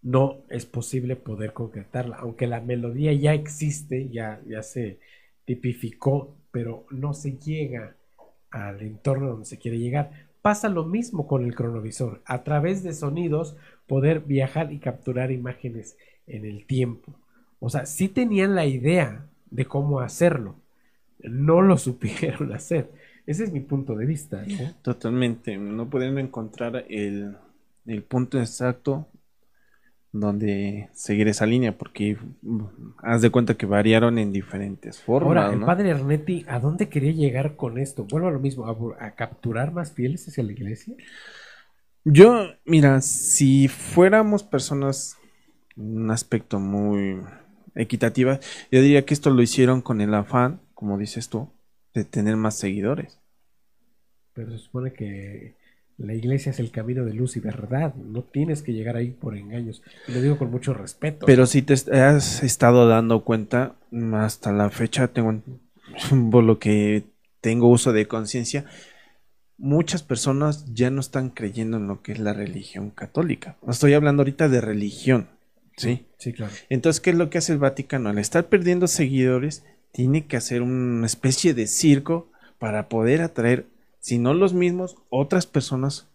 no es posible poder concretarla, aunque la melodía ya existe, ya, ya se tipificó, pero no se llega al entorno donde se quiere llegar. Pasa lo mismo con el cronovisor, a través de sonidos poder viajar y capturar imágenes en el tiempo. O sea, sí tenían la idea de cómo hacerlo, no lo <laughs> supieron hacer. Ese es mi punto de vista. Totalmente, no pueden encontrar el, el punto exacto donde seguir esa línea, porque haz de cuenta que variaron en diferentes formas. Ahora, el padre Ernetti, ¿a dónde quería llegar con esto? Vuelvo a lo mismo, a, capturar más fieles hacia la iglesia. Yo, mira, si fuéramos personas, un aspecto muy equitativa, yo diría que esto lo hicieron con el afán, como dices tú, de tener más seguidores. Pero se supone que la iglesia es el camino de luz y verdad. No tienes que llegar ahí por engaños. Y lo digo con mucho respeto. Pero si te has estado dando cuenta, hasta la fecha, tengo <laughs> por lo que tengo uso de conciencia, muchas personas ya no están creyendo en lo que es la religión católica. Estoy hablando ahorita de religión. ¿Sí? Sí, claro. Entonces, ¿qué es lo que hace el Vaticano? Al estar perdiendo seguidores, tiene que hacer una especie de circo para poder atraer si no los mismos, otras personas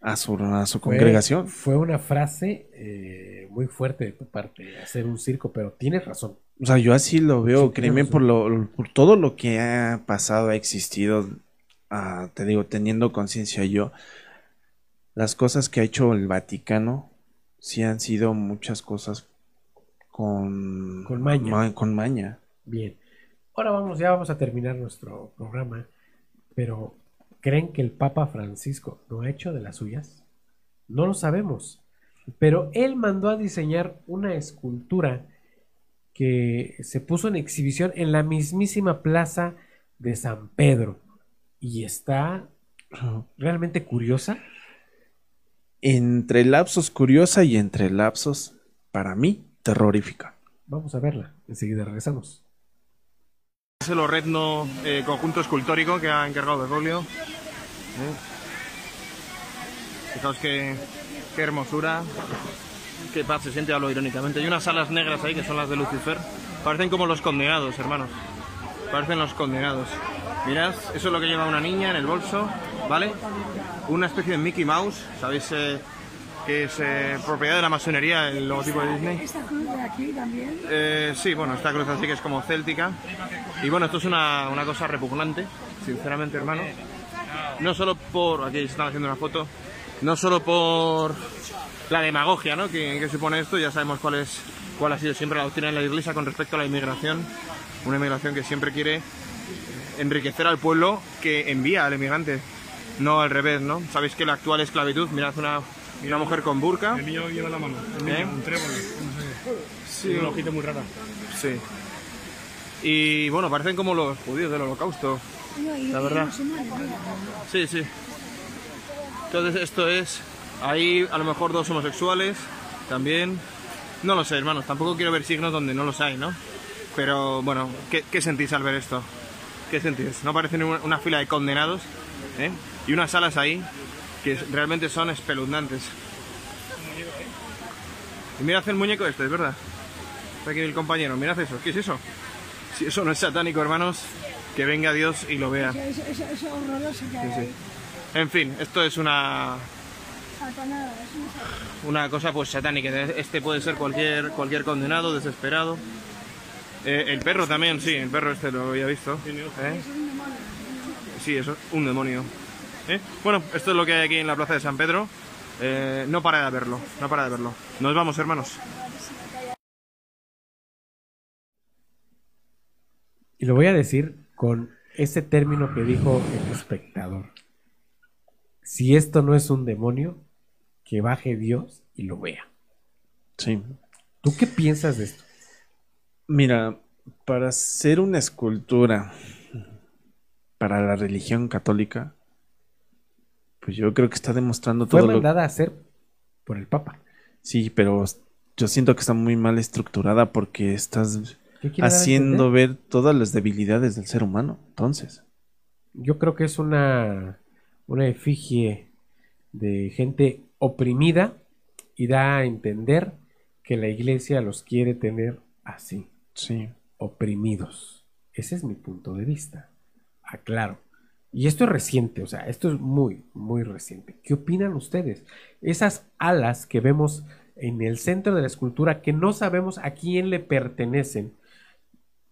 a su, a su congregación. Fue una frase eh, muy fuerte de tu parte, hacer un circo, pero tienes razón. O sea, yo así lo veo, créeme, por, lo, por todo lo que ha pasado, ha existido, ah, te digo, teniendo conciencia yo, las cosas que ha hecho el Vaticano, sí han sido muchas cosas con, con maña. con maña. Bien. Ahora vamos, ya vamos a terminar nuestro programa. Pero, ¿creen que el Papa Francisco no ha hecho de las suyas? No lo sabemos. Pero él mandó a diseñar una escultura que se puso en exhibición en la mismísima plaza de San Pedro. Y está realmente curiosa. Entre lapsos curiosa y entre lapsos, para mí, terrorífica. Vamos a verla. Enseguida regresamos. Es el Orretno eh, conjunto escultórico que ha encargado Bergoglio. ¿Eh? Fijaos qué, qué, hermosura, qué paz se siente, hablo irónicamente. Hay unas alas negras ahí que son las de Lucifer. Parecen como los condenados, hermanos. Parecen los condenados. Mirad, eso es lo que lleva una niña en el bolso, ¿vale? Una especie de Mickey Mouse, ¿sabéis? Eh, que es eh, propiedad de la masonería, el logotipo de Disney. ¿Esta cruz de aquí también? Eh, sí, bueno, esta cruz así que es como céltica. Y bueno, esto es una, una cosa repugnante, sinceramente, hermano. No solo por, aquí se están haciendo una foto, no solo por la demagogia ¿no? que, que supone esto, ya sabemos cuál, es, cuál ha sido siempre la doctrina de la Iglesia con respecto a la inmigración. Una inmigración que siempre quiere enriquecer al pueblo que envía al emigrante, no al revés, ¿no? Sabéis que la actual esclavitud, mirad una, y una mujer con burka. El niño lleva la mano. El ¿Eh? Un trébol, no sé Sí. Una hojita muy rara. Sí. Y bueno, parecen como los judíos del holocausto. la verdad. Sí, sí. Entonces esto es... Hay a lo mejor dos homosexuales también. No lo sé, hermanos. Tampoco quiero ver signos donde no los hay, ¿no? Pero bueno, ¿qué, qué sentís al ver esto? ¿Qué sentís? ¿No parecen una fila de condenados? ¿Eh? Y unas alas ahí que realmente son espeluznantes. Y mirad el muñeco este, es verdad. Está aquí el compañero, mirad eso. ¿Qué es eso? Si eso no es satánico, hermanos, que venga Dios y lo vea. En fin, esto es una una cosa pues satánica. Este puede ser cualquier cualquier condenado, desesperado. Eh, el perro también, sí, el perro este lo había visto. ¿Eh? Sí, eso, un demonio. ¿Eh? Bueno, esto es lo que hay aquí en la plaza de San Pedro. Eh, no para de verlo, no para de verlo. Nos vamos, hermanos. Y lo voy a decir con ese término que dijo el espectador. Si esto no es un demonio, que baje Dios y lo vea. Sí. ¿Tú qué piensas de esto? Mira, para ser una escultura para la religión católica, pues yo creo que está demostrando todo. Fue mandada a hacer por el Papa. Sí, pero yo siento que está muy mal estructurada porque estás haciendo ver todas las debilidades del ser humano. Entonces. Yo creo que es una, una efigie de gente oprimida y da a entender que la iglesia los quiere tener así, Sí. oprimidos. Ese es mi punto de vista. Aclaro. Y esto es reciente, o sea, esto es muy, muy reciente. ¿Qué opinan ustedes? Esas alas que vemos en el centro de la escultura que no sabemos a quién le pertenecen.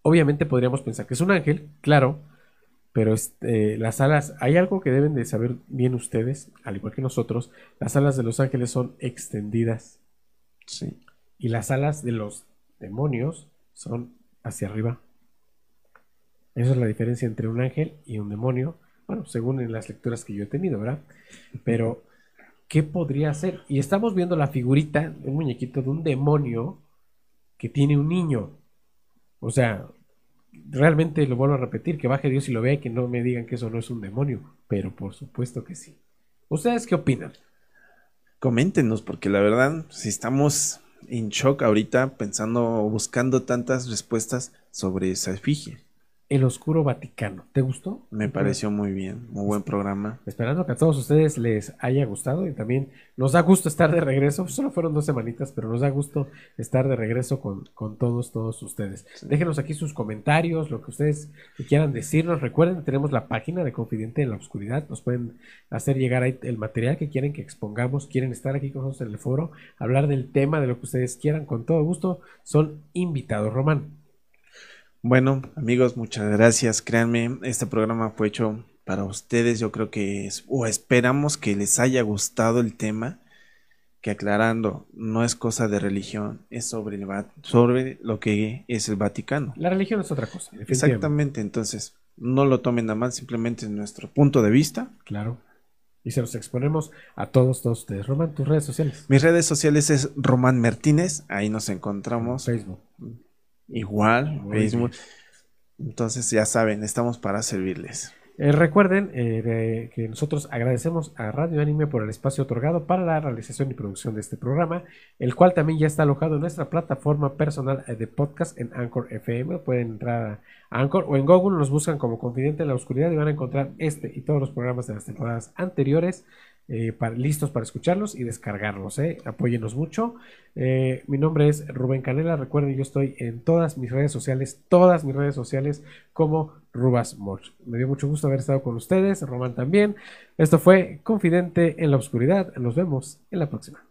Obviamente podríamos pensar que es un ángel, claro, pero este, las alas, hay algo que deben de saber bien ustedes, al igual que nosotros, las alas de los ángeles son extendidas Sí. y las alas de los demonios son hacia arriba. Esa es la diferencia entre un ángel y un demonio. Bueno, según en las lecturas que yo he tenido, ¿verdad? Pero, ¿qué podría ser? Y estamos viendo la figurita, un muñequito de un demonio que tiene un niño. O sea, realmente lo vuelvo a repetir, que baje Dios y lo vea y que no me digan que eso no es un demonio. Pero por supuesto que sí. ¿Ustedes qué opinan? Coméntenos, porque la verdad, si estamos en shock ahorita pensando, buscando tantas respuestas sobre esa efigie. El Oscuro Vaticano. ¿Te gustó? Me pareció muy bien, muy buen programa. Esperando que a todos ustedes les haya gustado y también nos da gusto estar de regreso. Solo fueron dos semanitas, pero nos da gusto estar de regreso con, con todos, todos ustedes. Déjenos aquí sus comentarios, lo que ustedes quieran decirnos. Recuerden, tenemos la página de Confidente en la Oscuridad. Nos pueden hacer llegar ahí el material que quieren que expongamos. Quieren estar aquí con nosotros en el foro, hablar del tema, de lo que ustedes quieran. Con todo gusto, son invitados. Román. Bueno, amigos, muchas gracias. Créanme, este programa fue hecho para ustedes. Yo creo que es, o esperamos que les haya gustado el tema. Que aclarando, no es cosa de religión, es sobre, el, sobre lo que es el Vaticano. La religión es otra cosa. Exactamente, entonces no lo tomen a mal, simplemente es nuestro punto de vista. Claro. Y se los exponemos a todos, todos ustedes. Román, tus redes sociales. Mis redes sociales es Román Martínez, ahí nos encontramos. Facebook. Igual, Muy Facebook. Entonces ya saben, estamos para servirles. Eh, recuerden eh, de- que nosotros agradecemos a Radio Anime por el espacio otorgado para la realización y producción de este programa, el cual también ya está alojado en nuestra plataforma personal eh, de podcast en Anchor FM. Pueden entrar a Anchor o en Google, nos buscan como Confidente en la Oscuridad y van a encontrar este y todos los programas de las temporadas anteriores. Eh, listos para escucharlos y descargarlos. ¿eh? Apóyenos mucho. Eh, mi nombre es Rubén Canela. Recuerden, yo estoy en todas mis redes sociales, todas mis redes sociales como Rubas Moch. Me dio mucho gusto haber estado con ustedes, Román también. Esto fue Confidente en la Oscuridad. Nos vemos en la próxima.